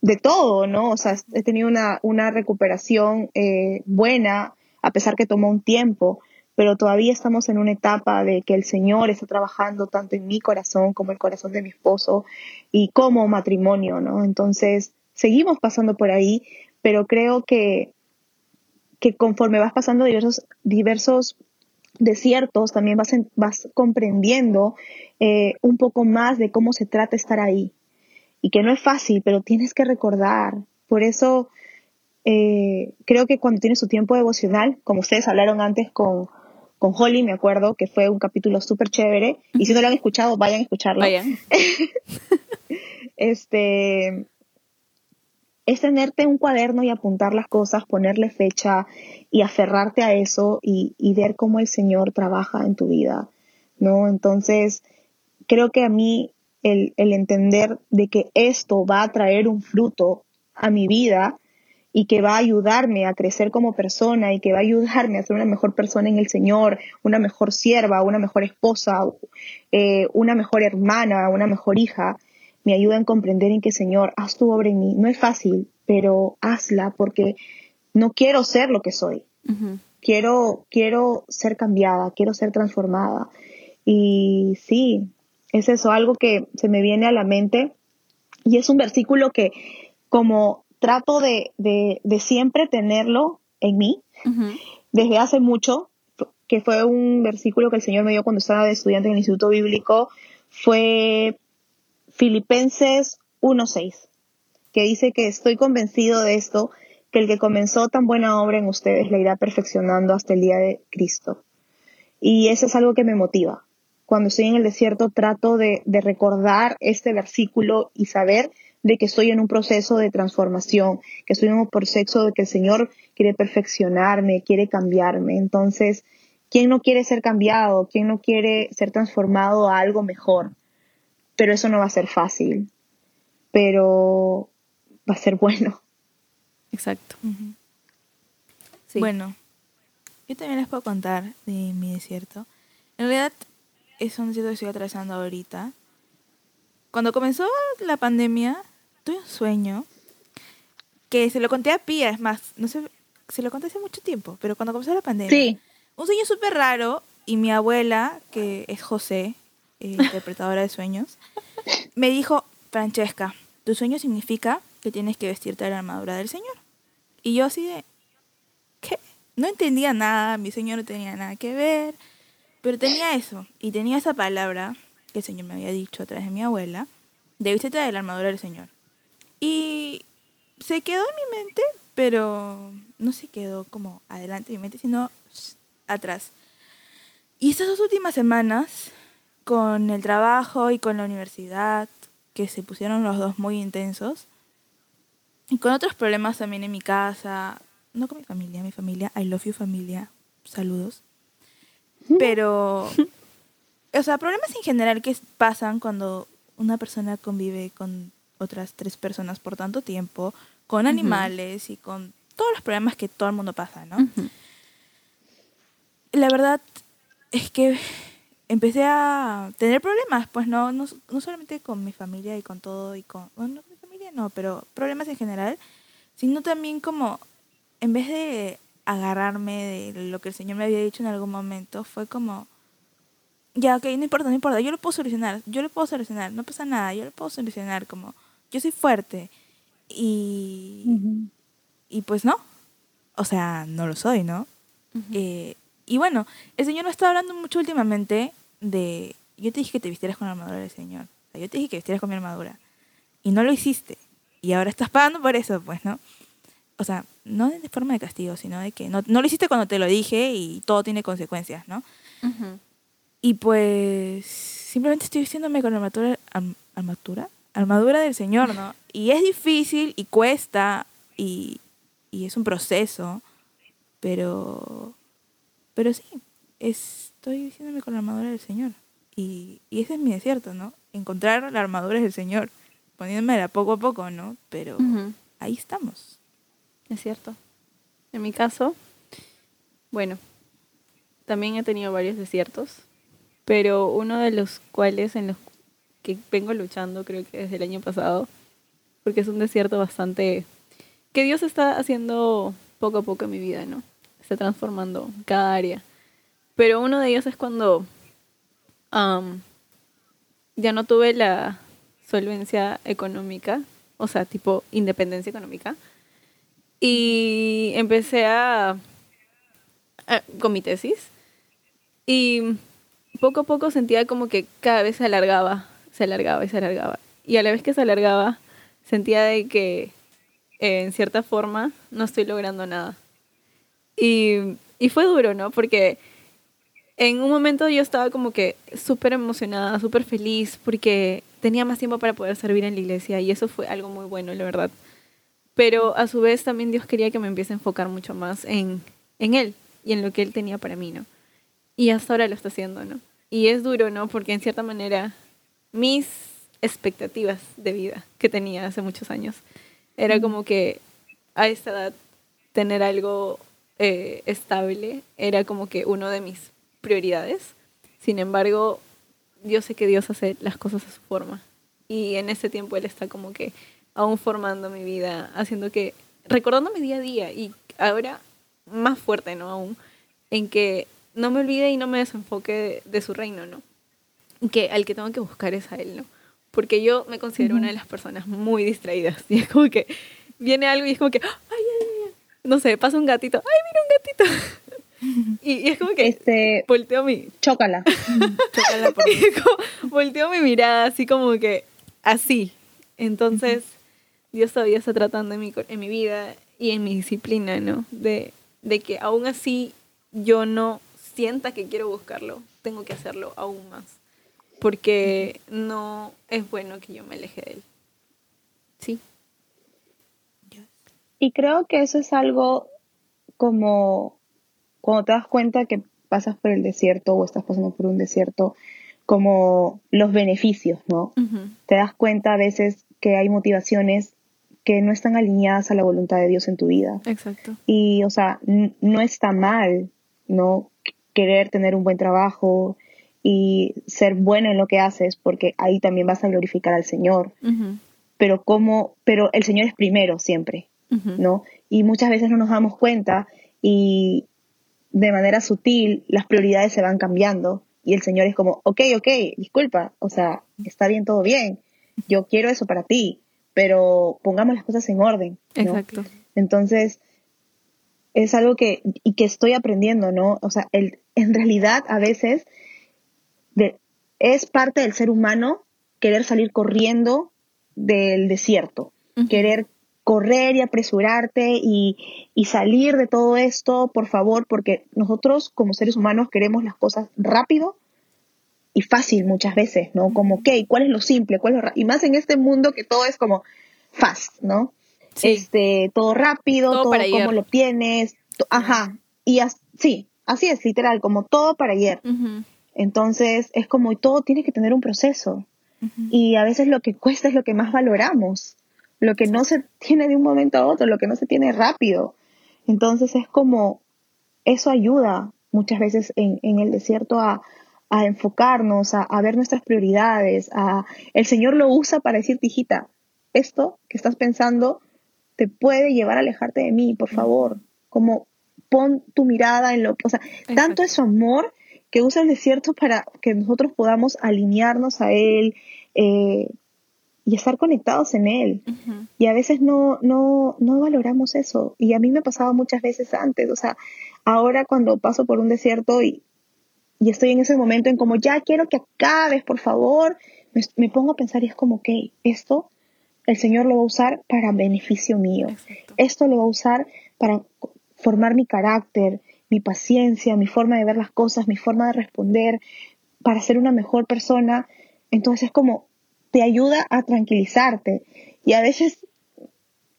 de todo, ¿no? O sea, he tenido una, una recuperación eh, buena, a pesar que tomó un tiempo, pero todavía estamos en una etapa de que el Señor está trabajando tanto en mi corazón como el corazón de mi esposo y como matrimonio, ¿no? Entonces, seguimos pasando por ahí, pero creo que, que conforme vas pasando diversos, diversos desiertos también vas, en- vas comprendiendo eh, un poco más de cómo se trata estar ahí. Y que no es fácil, pero tienes que recordar. Por eso eh, creo que cuando tienes tu tiempo devocional, como ustedes hablaron antes con, con Holly, me acuerdo que fue un capítulo súper chévere. Y si no lo han escuchado, vayan a escucharlo. Vayan. *laughs* Este es tenerte un cuaderno y apuntar las cosas, ponerle fecha y aferrarte a eso y, y ver cómo el Señor trabaja en tu vida, ¿no? Entonces, creo que a mí el, el entender de que esto va a traer un fruto a mi vida y que va a ayudarme a crecer como persona y que va a ayudarme a ser una mejor persona en el Señor, una mejor sierva, una mejor esposa, eh, una mejor hermana, una mejor hija, me ayuda a comprender en que Señor, haz tu obra en mí. No es fácil, pero hazla porque no quiero ser lo que soy. Quiero, quiero ser cambiada, quiero ser transformada. Y sí, es eso, algo que se me viene a la mente. Y es un versículo que como trato de, de, de siempre tenerlo en mí, desde hace mucho, que fue un versículo que el Señor me dio cuando estaba de estudiante en el Instituto Bíblico, fue Filipenses 1.6, que dice que estoy convencido de esto, que el que comenzó tan buena obra en ustedes la irá perfeccionando hasta el día de Cristo. Y eso es algo que me motiva. Cuando estoy en el desierto trato de, de recordar este versículo y saber de que estoy en un proceso de transformación, que estoy en un proceso de que el Señor quiere perfeccionarme, quiere cambiarme. Entonces, ¿quién no quiere ser cambiado? ¿Quién no quiere ser transformado a algo mejor? Pero eso no va a ser fácil, pero va a ser bueno. Exacto. Sí. Bueno, yo también les puedo contar de mi desierto. En realidad es un desierto que estoy atravesando ahorita. Cuando comenzó la pandemia, tuve un sueño que se lo conté a Pia, es más, no sé, se lo conté hace mucho tiempo, pero cuando comenzó la pandemia, Sí, un sueño súper raro y mi abuela, que es José, eh, interpretadora de sueños, me dijo, Francesca, tu sueño significa que tienes que vestirte de la armadura del Señor. Y yo así de, ¿qué? No entendía nada, mi sueño no tenía nada que ver, pero tenía eso, y tenía esa palabra que el Señor me había dicho a través de mi abuela, de vístete de la armadura del Señor. Y se quedó en mi mente, pero no se quedó como adelante de mi mente, sino atrás. Y estas dos últimas semanas, con el trabajo y con la universidad, que se pusieron los dos muy intensos, y con otros problemas también en mi casa, no con mi familia, mi familia, I love you familia, saludos. Pero, *laughs* o sea, problemas en general que pasan cuando una persona convive con otras tres personas por tanto tiempo, con animales y con todos los problemas que todo el mundo pasa, ¿no? La verdad es que empecé a tener problemas, pues no, no, no solamente con mi familia y con todo y con, bueno, no con mi familia no, pero problemas en general, sino también como, en vez de agarrarme de lo que el Señor me había dicho en algún momento, fue como, ya, ok, no importa, no importa, yo lo puedo solucionar, yo lo puedo solucionar, no pasa nada, yo lo puedo solucionar, como, yo soy fuerte. Y, y pues no, o sea, no lo soy, ¿no? Eh, y bueno, el Señor no está hablando mucho últimamente de... Yo te dije que te vistieras con la armadura del Señor. O sea, yo te dije que vistieras con mi armadura. Y no lo hiciste. Y ahora estás pagando por eso, pues, ¿no? O sea, no de forma de castigo, sino de que no, no lo hiciste cuando te lo dije y todo tiene consecuencias, ¿no? Ujú. Y pues simplemente estoy vistiéndome con la armadura, armadura, armadura del Señor, ¿no? Y es difícil y cuesta y, y es un proceso, pero, pero sí, estoy vistiéndome con la armadura del Señor. Y, y ese es mi desierto, ¿no? Encontrar la armadura del Señor, poniéndomela poco a poco, ¿no? Pero ahí estamos. Es cierto. En mi caso, bueno, también he tenido varios desiertos, pero uno de los cuales en los que vengo luchando creo que desde el año pasado, porque es un desierto bastante que Dios está haciendo poco a poco en mi vida, ¿no? Está transformando cada área. Pero uno de ellos es cuando ya no tuve la solvencia económica, o sea, tipo independencia económica. Y empecé a, a- con mi tesis Y poco a poco sentía como que cada vez se alargaba, se alargaba y se alargaba. Y a la vez que se alargaba, sentía que eh, en cierta forma no estoy logrando nada. Y, y fue duro, ¿no? Porque en un momento yo estaba como que súper emocionada, súper feliz, porque tenía más tiempo para poder servir en la iglesia y eso fue algo muy bueno, la verdad. Pero a su vez también Dios quería que me empiece a enfocar mucho más en, en Él y en lo que Él tenía para mí, ¿no? Y hasta ahora lo está haciendo, ¿no? Y es duro, ¿no? Porque en cierta manera mis expectativas de vida que tenía hace muchos años era como que a esta edad tener algo eh, estable era como que uno de mis prioridades. Sin embargo, yo sé que Dios hace las cosas a su forma. Y en ese tiempo Él está como que aún formando mi vida, haciendo que, recordando mi día a día y ahora más fuerte, ¿no? Aún, en que no me olvide y no me desenfoque de, su reino, ¿no? Que al que tengo que buscar es a Él, ¿no? Porque yo me considero una de las personas muy distraídas y es como que viene algo y es como que, ay, ay, ay, no sé, pasa un gatito, ay, mira un gatito. *laughs* Y, y, es como que este, volteo mi... Chócala. *laughs* chócala por *laughs* volteo mi mirada así como que así. Entonces, Dios todavía está tratando en mi, en mi vida y en mi disciplina, ¿no? De, de que aún así yo no sienta que quiero buscarlo, tengo que hacerlo aún más. Porque no es bueno que yo me aleje de él. Sí. Y creo que eso es algo como cuando te das cuenta que pasas por el desierto o estás pasando por un desierto, como los beneficios, ¿no? Te das cuenta a veces que hay motivaciones que no están alineadas a la voluntad de Dios en tu vida. Exacto. Y, o sea, no está mal, ¿no? Querer tener un buen trabajo y ser bueno en lo que haces, porque ahí también vas a glorificar al Señor. Pero como, pero el Señor es primero siempre, ¿no? Y muchas veces no nos damos cuenta y de manera sutil las prioridades se van cambiando y el Señor es como, ok, ok, disculpa, o sea, está bien, todo bien, yo quiero eso para ti, pero pongamos las cosas en orden. Exacto. Entonces, es algo que, y que estoy aprendiendo, ¿no? O sea, el, en realidad a veces de, es parte del ser humano querer salir corriendo del desierto, querer correr y apresurarte y, y, salir de todo esto, por favor, porque nosotros como seres humanos queremos las cosas rápido y fácil muchas veces, ¿no? Como, ok, ¿cuál es lo simple? ¿Cuál es lo y más en este mundo que todo es como fast, ¿no? Este, todo rápido, todo, para cómo lo tienes, ajá, y sí, así es, literal, como todo para ayer. Entonces, es como todo tiene que tener un proceso. Y a veces lo que cuesta es lo que más valoramos, lo que no se tiene de un momento a otro, lo que no se tiene rápido. Entonces es como, eso ayuda muchas veces en, en el desierto a, a enfocarnos, a, ver nuestras prioridades. A, el Señor lo usa para decir, hijita, esto que estás pensando te puede llevar a alejarte de mí, por favor. Como pon tu mirada en lo que, o sea, tanto es su amor que usa el desierto para que nosotros podamos alinearnos a Él eh, y estar conectados en Él. Y a veces no, no, no valoramos eso. Y a mí me pasaba muchas veces antes, o sea, ahora cuando paso por un desierto y y estoy en ese momento en como, ya quiero que acabes, por favor, me, pongo a pensar y es como, ok, esto el Señor lo va a usar para beneficio mío. Esto lo va a usar para formar mi carácter, mi paciencia, mi forma de ver las cosas, mi forma de responder, para ser una mejor persona. Entonces es como, te ayuda a tranquilizarte. Y a veces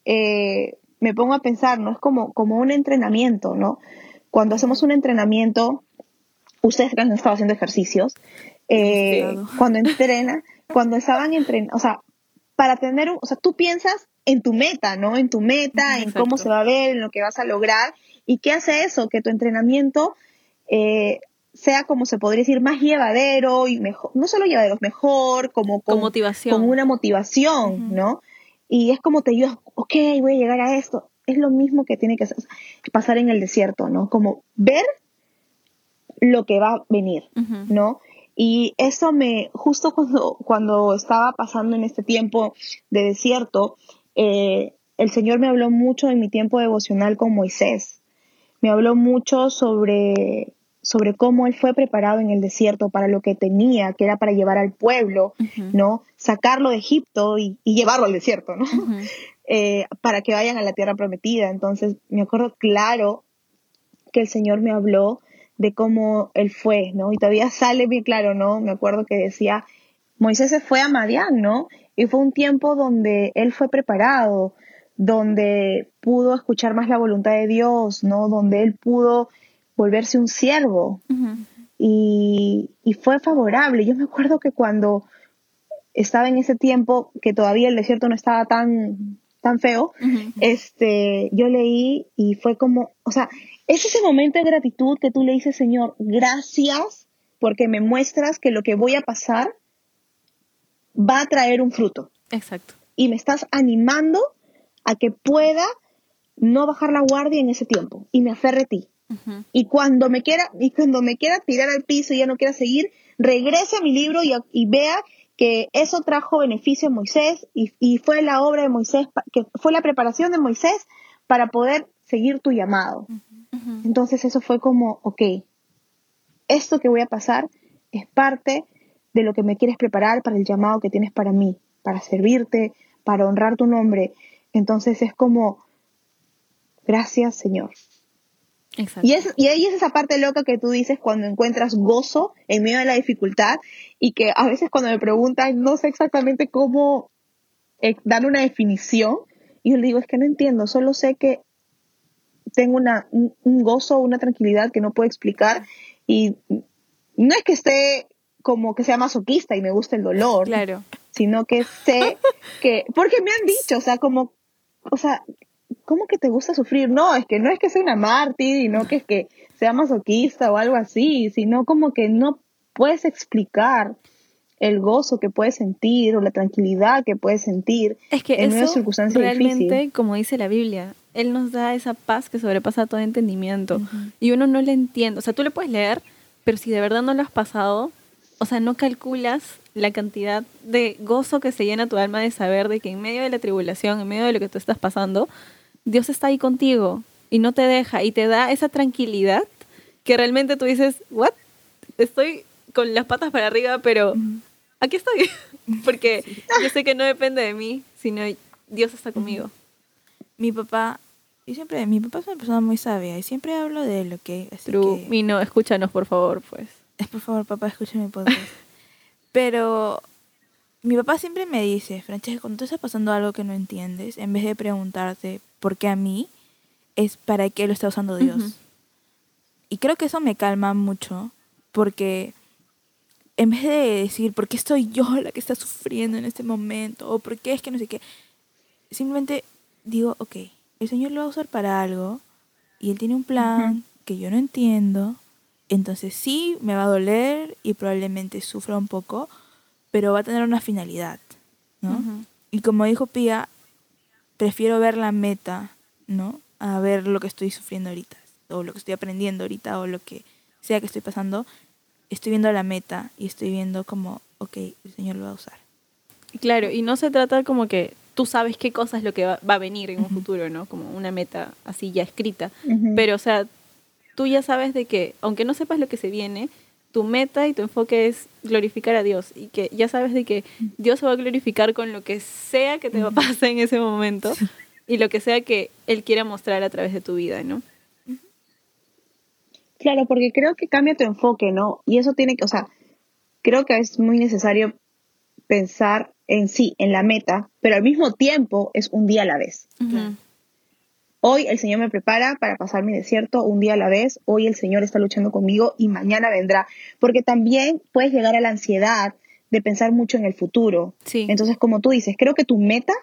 eh, me pongo a pensar, ¿no? Es como, como un entrenamiento, ¿no? Cuando hacemos un entrenamiento, ustedes que han estado haciendo ejercicios, eh, cuando entrenan, cuando estaban entrenando, o sea, para tener, un, o sea, tú piensas en tu meta, ¿no? En tu meta, en cómo se va a ver, en lo que vas a lograr. ¿Y qué hace eso? Que tu entrenamiento eh, sea, como se podría decir, más llevadero y mejor, no solo llevadero, mejor, como con, motivación. Con una motivación, ¿no? Y es como te ayudas, ok, voy a llegar a esto. Es lo mismo que tiene que pasar en el desierto, ¿no? Como ver lo que va a venir, ¿no? Y eso me, justo cuando, cuando estaba pasando en este tiempo de desierto, eh, el Señor me habló mucho en mi tiempo devocional con Moisés. Me habló mucho sobre sobre cómo él fue preparado en el desierto para lo que tenía, que era para llevar al pueblo, ¿no? Sacarlo de Egipto y, llevarlo al desierto, ¿no? *laughs* Eh, para que vayan a la tierra prometida. Entonces, me acuerdo claro que el Señor me habló de cómo él fue, ¿no? Y todavía sale bien claro, ¿no? Me acuerdo que decía, Moisés se fue a Madián, ¿no? Y fue un tiempo donde él fue preparado, donde pudo escuchar más la voluntad de Dios, ¿no? Donde él pudo volverse un siervo. y, fue favorable. Yo me acuerdo que cuando estaba en ese tiempo, que todavía el desierto no estaba tan, tan feo, este, yo leí y fue como, o sea, es ese momento de gratitud que tú le dices, Señor, gracias porque me muestras que lo que voy a pasar va a traer un fruto. Exacto. Y me estás animando a que pueda no bajar la guardia en ese tiempo y me aferre a ti. Y cuando me quiera y cuando me quiera tirar al piso y ya no quiera seguir, regrese a mi libro y, vea que eso trajo beneficio a Moisés y, y, fue la obra de Moisés, que fue la preparación de Moisés para poder seguir tu llamado. Entonces eso fue como, ok, esto que voy a pasar es parte de lo que me quieres preparar para el llamado que tienes para mí, para servirte, para honrar tu nombre. Entonces es como, gracias Señor. Y, es, y ahí es esa parte loca que tú dices cuando encuentras gozo en medio de la dificultad y que a veces cuando me preguntan no sé exactamente cómo eh, dar una definición y yo le digo es que no entiendo, solo sé que tengo una, un, gozo, una tranquilidad que no puedo explicar y no es que esté como que sea masoquista y me gusta el dolor, claro. sino que sé *laughs* que, porque me han dicho, o sea, como, o sea, ¿cómo que te gusta sufrir? No, es que no es que sea una mártir y no que es que sea masoquista o algo así, sino como que no puedes explicar el gozo que puedes sentir o la tranquilidad que puedes sentir es que en una circunstancia realmente, como dice la Biblia, él nos da esa paz que sobrepasa todo entendimiento. Y uno no le entiende. O sea, tú le puedes leer, pero si de verdad no lo has pasado, o sea, no calculas la cantidad de gozo que se llena tu alma de saber de que en medio de la tribulación, en medio de lo que tú estás pasando, Dios está ahí contigo y no te deja y te da esa tranquilidad que realmente tú dices, ¿what? Estoy con las patas para arriba, pero aquí estoy. *laughs* Porque yo sé que no depende de mí, sino Dios está conmigo mi papá, y siempre, mi papá es una persona muy sabia y siempre hablo de lo que... Así True. Que, no, escúchanos por favor, pues. Es *laughs* por favor, papá, escucha mi podcast. Pero mi papá siempre me dice, Francesca, cuando tú estás pasando algo que no entiendes, en vez de preguntarte por qué a mí, es para qué lo está usando Dios. Y creo que eso me calma mucho, porque en vez de decir, ¿por qué estoy yo la que está sufriendo en este momento? O ¿por qué es que no sé qué? Simplemente digo, ok, el Señor lo va a usar para algo y Él tiene un plan que yo no entiendo, entonces sí, me va a doler y probablemente sufra un poco, pero va a tener una finalidad, ¿no? Y como dijo Pía, prefiero ver la meta, ¿no? A ver lo que estoy sufriendo ahorita, o lo que estoy aprendiendo ahorita, o lo que sea que estoy pasando. Estoy viendo la meta y estoy viendo como, ok, el Señor lo va a usar. Claro, y no se trata como que tú sabes qué cosa es lo que va, a venir en un futuro, ¿no? Como una meta así ya escrita. Pero, o sea, tú ya sabes de que, aunque no sepas lo que se viene, tu meta y tu enfoque es glorificar a Dios y que ya sabes de que Dios se va a glorificar con lo que sea que te va a pasar en ese momento y lo que sea que Él quiera mostrar a través de tu vida, ¿no? Claro, porque creo que cambia tu enfoque, ¿no? Y eso tiene que, o sea, creo que es muy necesario pensar en sí, en la meta, pero al mismo tiempo es un día a la vez. Hoy el Señor me prepara para pasar mi desierto un día a la vez, hoy el Señor está luchando conmigo y mañana vendrá, porque también puedes llegar a la ansiedad de pensar mucho en el futuro. Entonces, como tú dices, creo que tu meta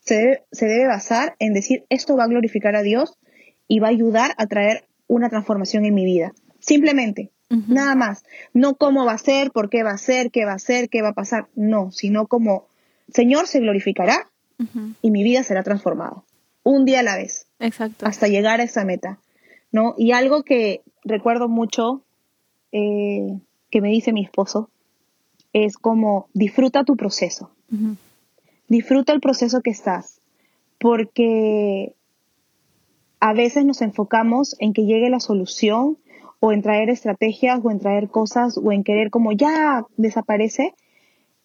se debe, se debe basar en decir, esto va a glorificar a Dios y va a ayudar a traer una transformación en mi vida. Simplemente, Nada más. No cómo va a ser, por qué va a ser, qué va a ser, qué va a pasar. No, sino como Señor se glorificará y mi vida será transformada. Un día a la vez. Exacto. Hasta llegar a esa meta. ¿No? Y algo que recuerdo mucho eh, que me dice mi esposo es como disfruta tu proceso. Disfruta el proceso que estás. Porque a veces nos enfocamos en que llegue la solución o en traer estrategias o en traer cosas o en querer como ya desaparece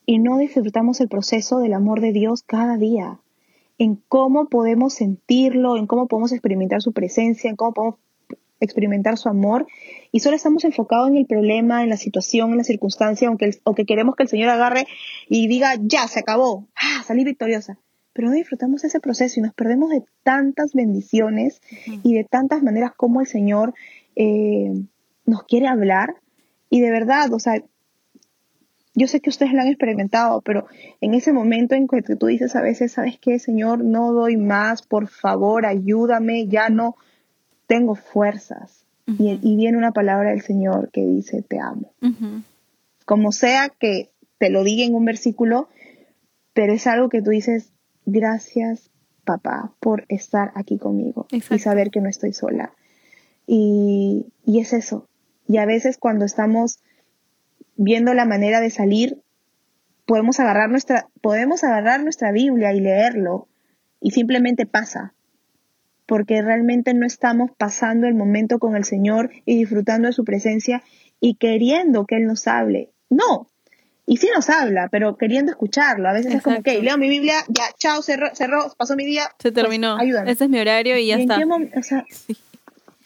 y no disfrutamos el proceso del amor de Dios cada día, en cómo podemos sentirlo, en cómo podemos experimentar su presencia, en cómo podemos experimentar su amor y solo estamos enfocados en el problema, en la situación, en la circunstancia, aunque el- o que queremos que el Señor agarre y diga, ya, se acabó, ah, salí victoriosa. Pero no disfrutamos ese proceso y nos perdemos de tantas bendiciones y de tantas maneras como el Señor eh, nos quiere hablar. Y de verdad, o sea, yo sé que ustedes lo han experimentado, pero en ese momento en que tú dices a veces, ¿sabes qué, Señor? No doy más, por favor, ayúdame, ya no tengo fuerzas. y, y viene una palabra del Señor que dice, te amo. Como sea que te lo diga en un versículo, pero es algo que tú dices, gracias, papá, por estar aquí conmigo y saber que no estoy sola. Y, y es eso. Y a veces cuando estamos viendo la manera de salir, podemos agarrar nuestra, podemos agarrar nuestra Biblia y leerlo y simplemente pasa. Porque realmente no estamos pasando el momento con el Señor y disfrutando de su presencia y queriendo que Él nos hable. No. Y sí nos habla, pero queriendo escucharlo. A veces es como, ok, leo mi Biblia, ya, chao, cerró, cerró pasó mi día. Se pues, terminó. ayúdame. Ese es mi horario y ya ¿Y en está. o sea,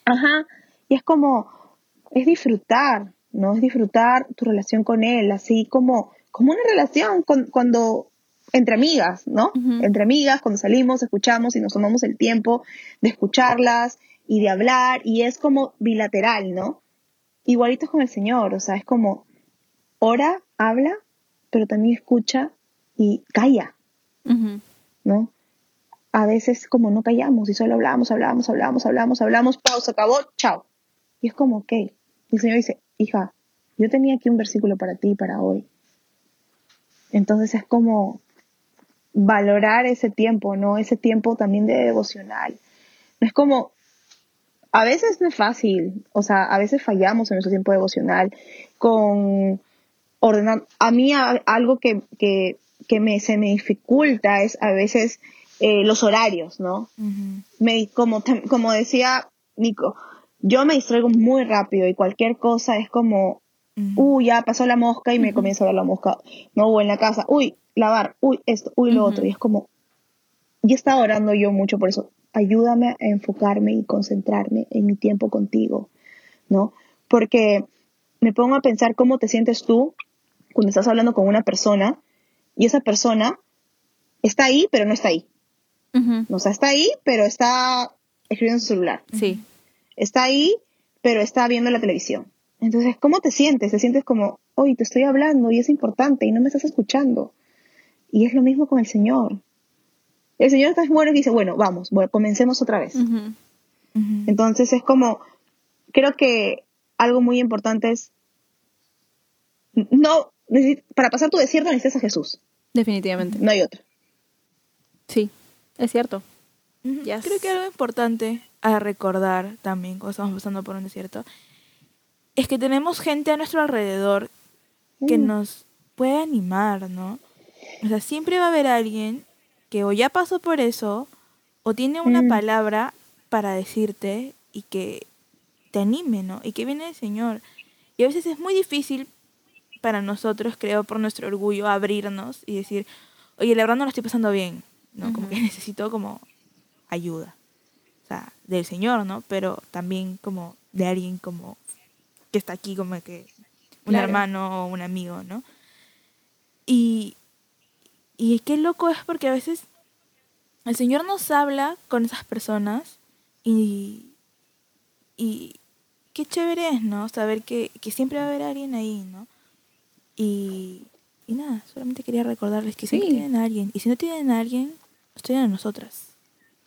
Ajá. Y es como, es disfrutar, ¿no? Es disfrutar tu relación con él, así como, como una relación con, cuando, entre amigas, ¿no? Entre amigas, cuando salimos, escuchamos y nos tomamos el tiempo de escucharlas y de hablar, y es como bilateral, ¿no? Igualito es con el Señor, o sea, es como, ora, habla, pero también escucha y calla. ¿no? A veces como no callamos y solo hablamos, hablamos, hablamos, hablamos, hablamos, pausa, acabó, chao. Y es como, ok, y el Señor dice, hija, yo tenía aquí un versículo para ti para hoy. Entonces es como valorar ese tiempo, ¿no? Ese tiempo también de devocional. No es como, a veces no es fácil, o sea, a veces fallamos en nuestro tiempo devocional con ordenar. A mí a- algo que, que, que me, se me dificulta es a veces eh, los horarios, ¿no? Me, como, como decía Nico, yo me distraigo muy rápido y cualquier cosa es como, uy, ya pasó la mosca y me comienzo a ver la mosca. No, o en la casa, uy, lavar, uy, esto, uy, lo otro. Y es como, y he estado orando yo mucho por eso. Ayúdame a enfocarme y concentrarme en mi tiempo contigo, ¿no? Porque me pongo a pensar cómo te sientes tú cuando estás hablando con una persona y esa persona está ahí, pero no está ahí. Ujú. O sea, está ahí, pero está escribiendo en su celular. Sí. Está ahí, pero está viendo la televisión. Entonces, ¿cómo te sientes? Te sientes como, oye, te estoy hablando y es importante y no me estás escuchando. Y es lo mismo con el Señor. El Señor está bueno y dice, bueno, vamos, bueno, comencemos otra vez. Entonces es como, creo que algo muy importante es, no, para pasar tu desierto necesitas a Jesús, Definitivamente. no hay otro. Sí, es cierto. Yes. Creo que algo importante a recordar también cuando estamos pasando por un desierto es que tenemos gente a nuestro alrededor que Mm. nos puede animar, ¿no? O sea, siempre va a haber alguien que o ya pasó por eso o tiene una Mm. palabra para decirte y que te anime, ¿no? Y que viene del Señor. Y a veces es muy difícil para nosotros, creo, por nuestro orgullo, abrirnos y decir, oye, la verdad no lo estoy pasando bien, ¿no? Como que necesito como ayuda. O sea, del Señor, ¿no? Pero también como de alguien como que está aquí, como que un Claro. hermano o un amigo, ¿no? Y, y qué loco es porque a veces el Señor nos habla con esas personas y, y qué chévere es, ¿no? Saber que, que siempre va a haber alguien ahí, ¿no? Y, y nada, solamente quería recordarles que siempre Sí. tienen a alguien. Y si no tienen a alguien, nos tienen a nosotras.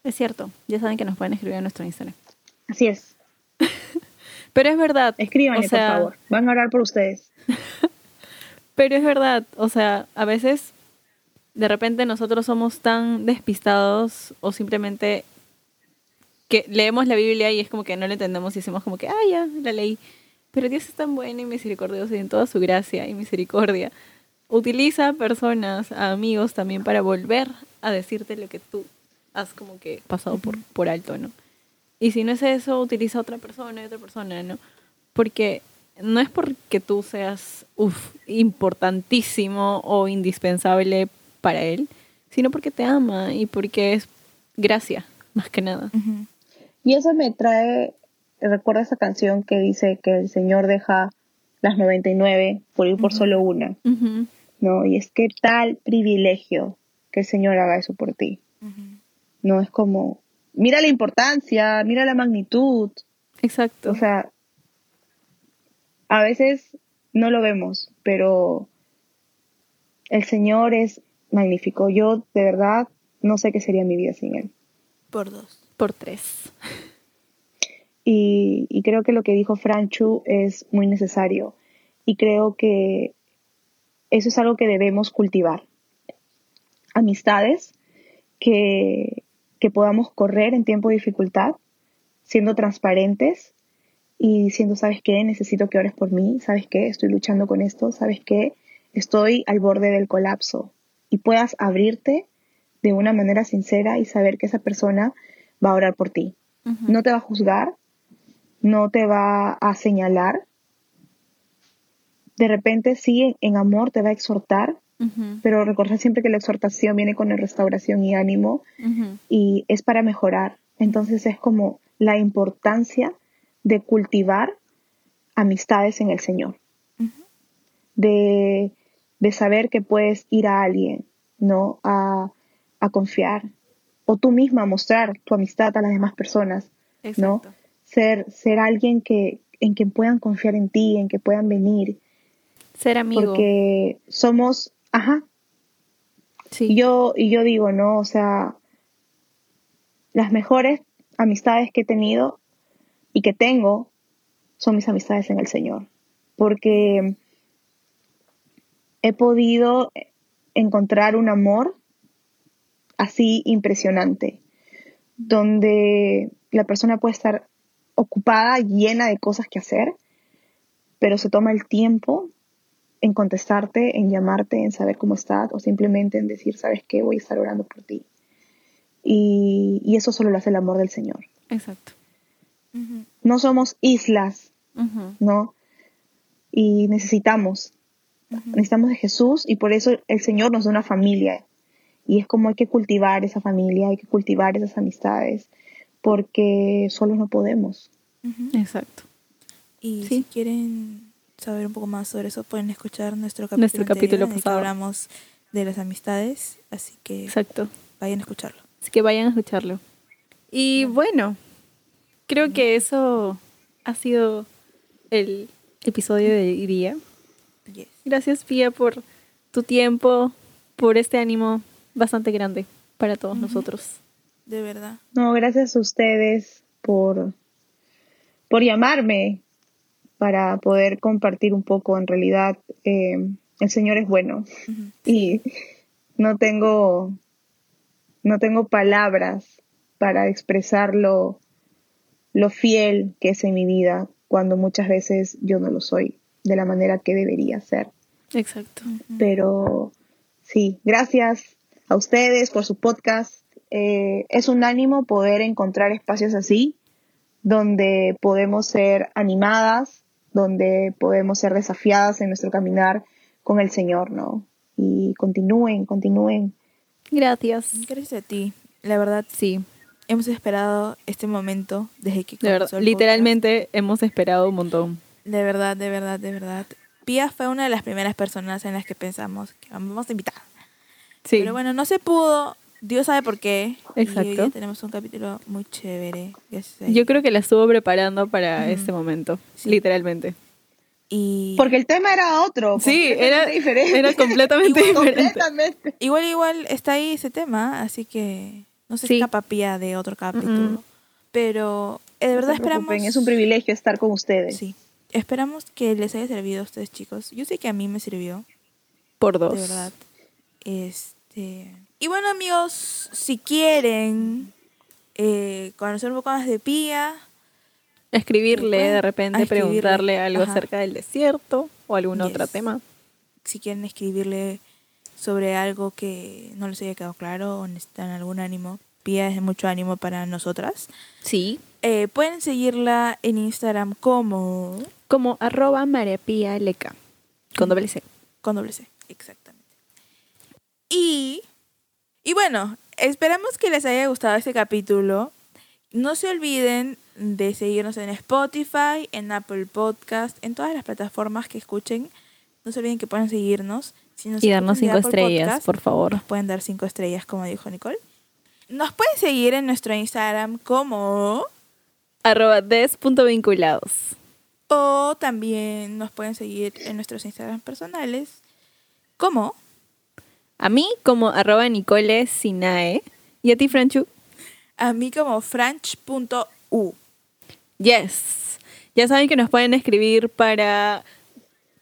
Es cierto. Ya saben que nos pueden escribir en nuestro Instagram. Así es, *laughs* Pero es verdad. escríbanle o sea, por favor, van a orar por ustedes. *laughs* Pero es verdad. O sea, a veces de repente nosotros somos tan despistados o simplemente que leemos la Biblia y es como que no la entendemos y decimos como que, ah, ya, la leí. Pero Dios es tan bueno y misericordioso y en toda su gracia y misericordia. Utiliza a personas, a amigos también para volver a decirte lo que tú has como que pasado por, por alto, ¿no? Y si no es eso, utiliza a otra persona y otra persona, ¿no? porque no es porque tú seas uf, importantísimo o indispensable para él, sino porque te ama y porque es gracia, más que nada. Ujú. Y eso me trae, recuerda esa canción que dice que el Señor deja las 99 por ir por Ujú. solo una, Ujú. ¿no? Y es que tal privilegio que el Señor haga eso por ti. No es como, mira la importancia, mira la magnitud, Exacto. o sea, a veces no lo vemos, pero el Señor es magnífico. Yo de verdad no sé qué sería mi vida sin Él. Por dos. por tres. Y, y creo que lo que dijo Franchu es muy necesario. Y creo que eso es algo que debemos cultivar. Amistades que, que podamos correr en tiempo de dificultad, siendo transparentes y diciendo, ¿sabes qué? Necesito que ores por mí, ¿sabes qué? Estoy luchando con esto, ¿sabes qué? Estoy al borde del colapso. Y puedas abrirte de una manera sincera y saber que esa persona va a orar por ti no te va a juzgar, no te va a señalar. De repente sí, en amor te va a exhortar, Pero recordar siempre que la exhortación viene con la restauración y ánimo y es para mejorar. Entonces es como la importancia de cultivar amistades en el Señor, de, de saber que puedes ir a alguien, ¿no? A, a confiar, o tú misma mostrar tu amistad a las demás personas. ¿no? Ser, ser alguien que, en quien puedan confiar en ti, en que puedan venir, Ser amigo. porque somos, ajá, sí. yo, y yo digo, ¿no? O sea, las mejores amistades que he tenido y que tengo son mis amistades en el Señor, porque he podido encontrar un amor así impresionante, donde la persona puede estar ocupada, llena de cosas que hacer, pero se toma el tiempo en contestarte, en llamarte, en saber cómo estás, o simplemente en decir, ¿sabes qué? Voy a estar orando por ti. Y, y eso solo lo hace el amor del Señor. Exacto. No somos islas. ¿no? Y necesitamos, necesitamos de Jesús y por eso el Señor nos da una familia. Y es como hay que cultivar esa familia, hay que cultivar esas amistades, porque solos no podemos. Exacto. Y Sí. si quieren saber un poco más sobre eso, pueden escuchar nuestro capítulo, Nuestro capítulo anterior en el que hablamos de las amistades, así que Exacto. vayan a escucharlo. Así que vayan a escucharlo. Y bueno, creo que eso ha sido el episodio de hoy día. Yes. Gracias, Pia, por tu tiempo, por este ánimo bastante grande para todos nosotros. De verdad. No, gracias a ustedes por, por llamarme para poder compartir un poco. En realidad, eh, el Señor es bueno y no tengo, no tengo palabras para expresar lo, lo fiel que es en mi vida cuando muchas veces yo no lo soy de la manera que debería ser. Exacto. Pero sí, gracias a ustedes por su podcast. Eh, es un ánimo poder encontrar espacios así, donde podemos ser animadas, donde podemos ser desafiadas en nuestro caminar con el Señor, ¿no? Y continúen, continúen. Gracias. Gracias a ti. La verdad, Sí, hemos esperado este momento desde que de verdad. comenzó el Literalmente hemos esperado un montón. De verdad, de verdad, de verdad. Pia fue una de las primeras personas en las que pensamos que vamos a invitar. Sí. Pero bueno, no se pudo. Dios sabe por qué. Y Exacto. hoy día tenemos un capítulo muy chévere. Yo creo que la estuvo preparando para Ujú. este momento, Sí. literalmente. Y Porque el tema era otro. Sí, era, diferente. era completamente *laughs* *laughs* diferente. completamente. igual, igual está ahí ese tema, así que no se Sí. escapa Pia de otro capítulo. Mm-mm. Pero eh, de verdad No se esperamos. Es un privilegio estar con ustedes. Sí. Esperamos que les haya servido a ustedes, chicos. Yo sé que a mí me sirvió, Por dos. de verdad. Este. Y bueno, amigos, si quieren eh, conocer un poco más de Pia, Escribirle de repente, escribirle, preguntarle algo ajá. acerca del desierto o algún otro tema. si quieren escribirle sobre algo que no les haya quedado claro o necesitan algún ánimo, Pia es de mucho ánimo para nosotras. Sí. Eh, pueden seguirla en Instagram como como arroba María Leca, con doble C. Con doble C, exactamente. Y, y bueno, esperamos que les haya gustado este capítulo. No se olviden de seguirnos en Spotify, en Apple Podcast, en todas las plataformas que escuchen. No se olviden que pueden seguirnos. Si nos Y darnos cinco estrellas, Podcast, por favor. Nos pueden dar cinco estrellas, como dijo Nicole. Nos pueden seguir en nuestro Instagram como... Arroba des.vinculados. O también nos pueden seguir en nuestros Instagram personales como... A mí como arroba Nicole Sinae. Y a ti, Franchu. A mí como franch.u. Yes. Ya saben que nos pueden escribir para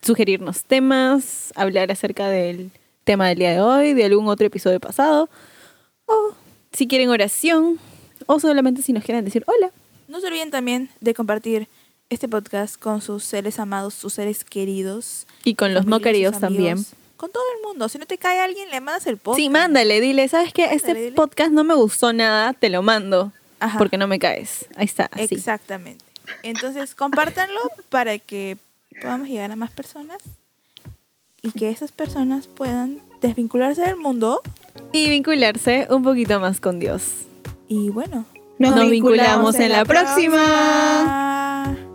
sugerirnos temas, hablar acerca del tema del día de hoy, de algún otro episodio pasado, o si quieren oración, o solamente si nos quieren decir hola. No se olviden también de compartir este podcast con sus seres amados, sus seres queridos. Y con los no queridos amigos, también. Con todo el mundo. Si no te cae alguien, le mandas el podcast. Sí, mándale, dile, ¿sabes qué? Este dile. podcast no me gustó nada, te lo mando, Ajá. porque no me caes. Ahí está, así. Exactamente. Entonces, compártanlo *laughs* para que podamos llegar a más personas y que esas personas puedan desvincularse del mundo. Y vincularse un poquito más con Dios. Y bueno, Nos Nos vinculamos en la próxima. próxima.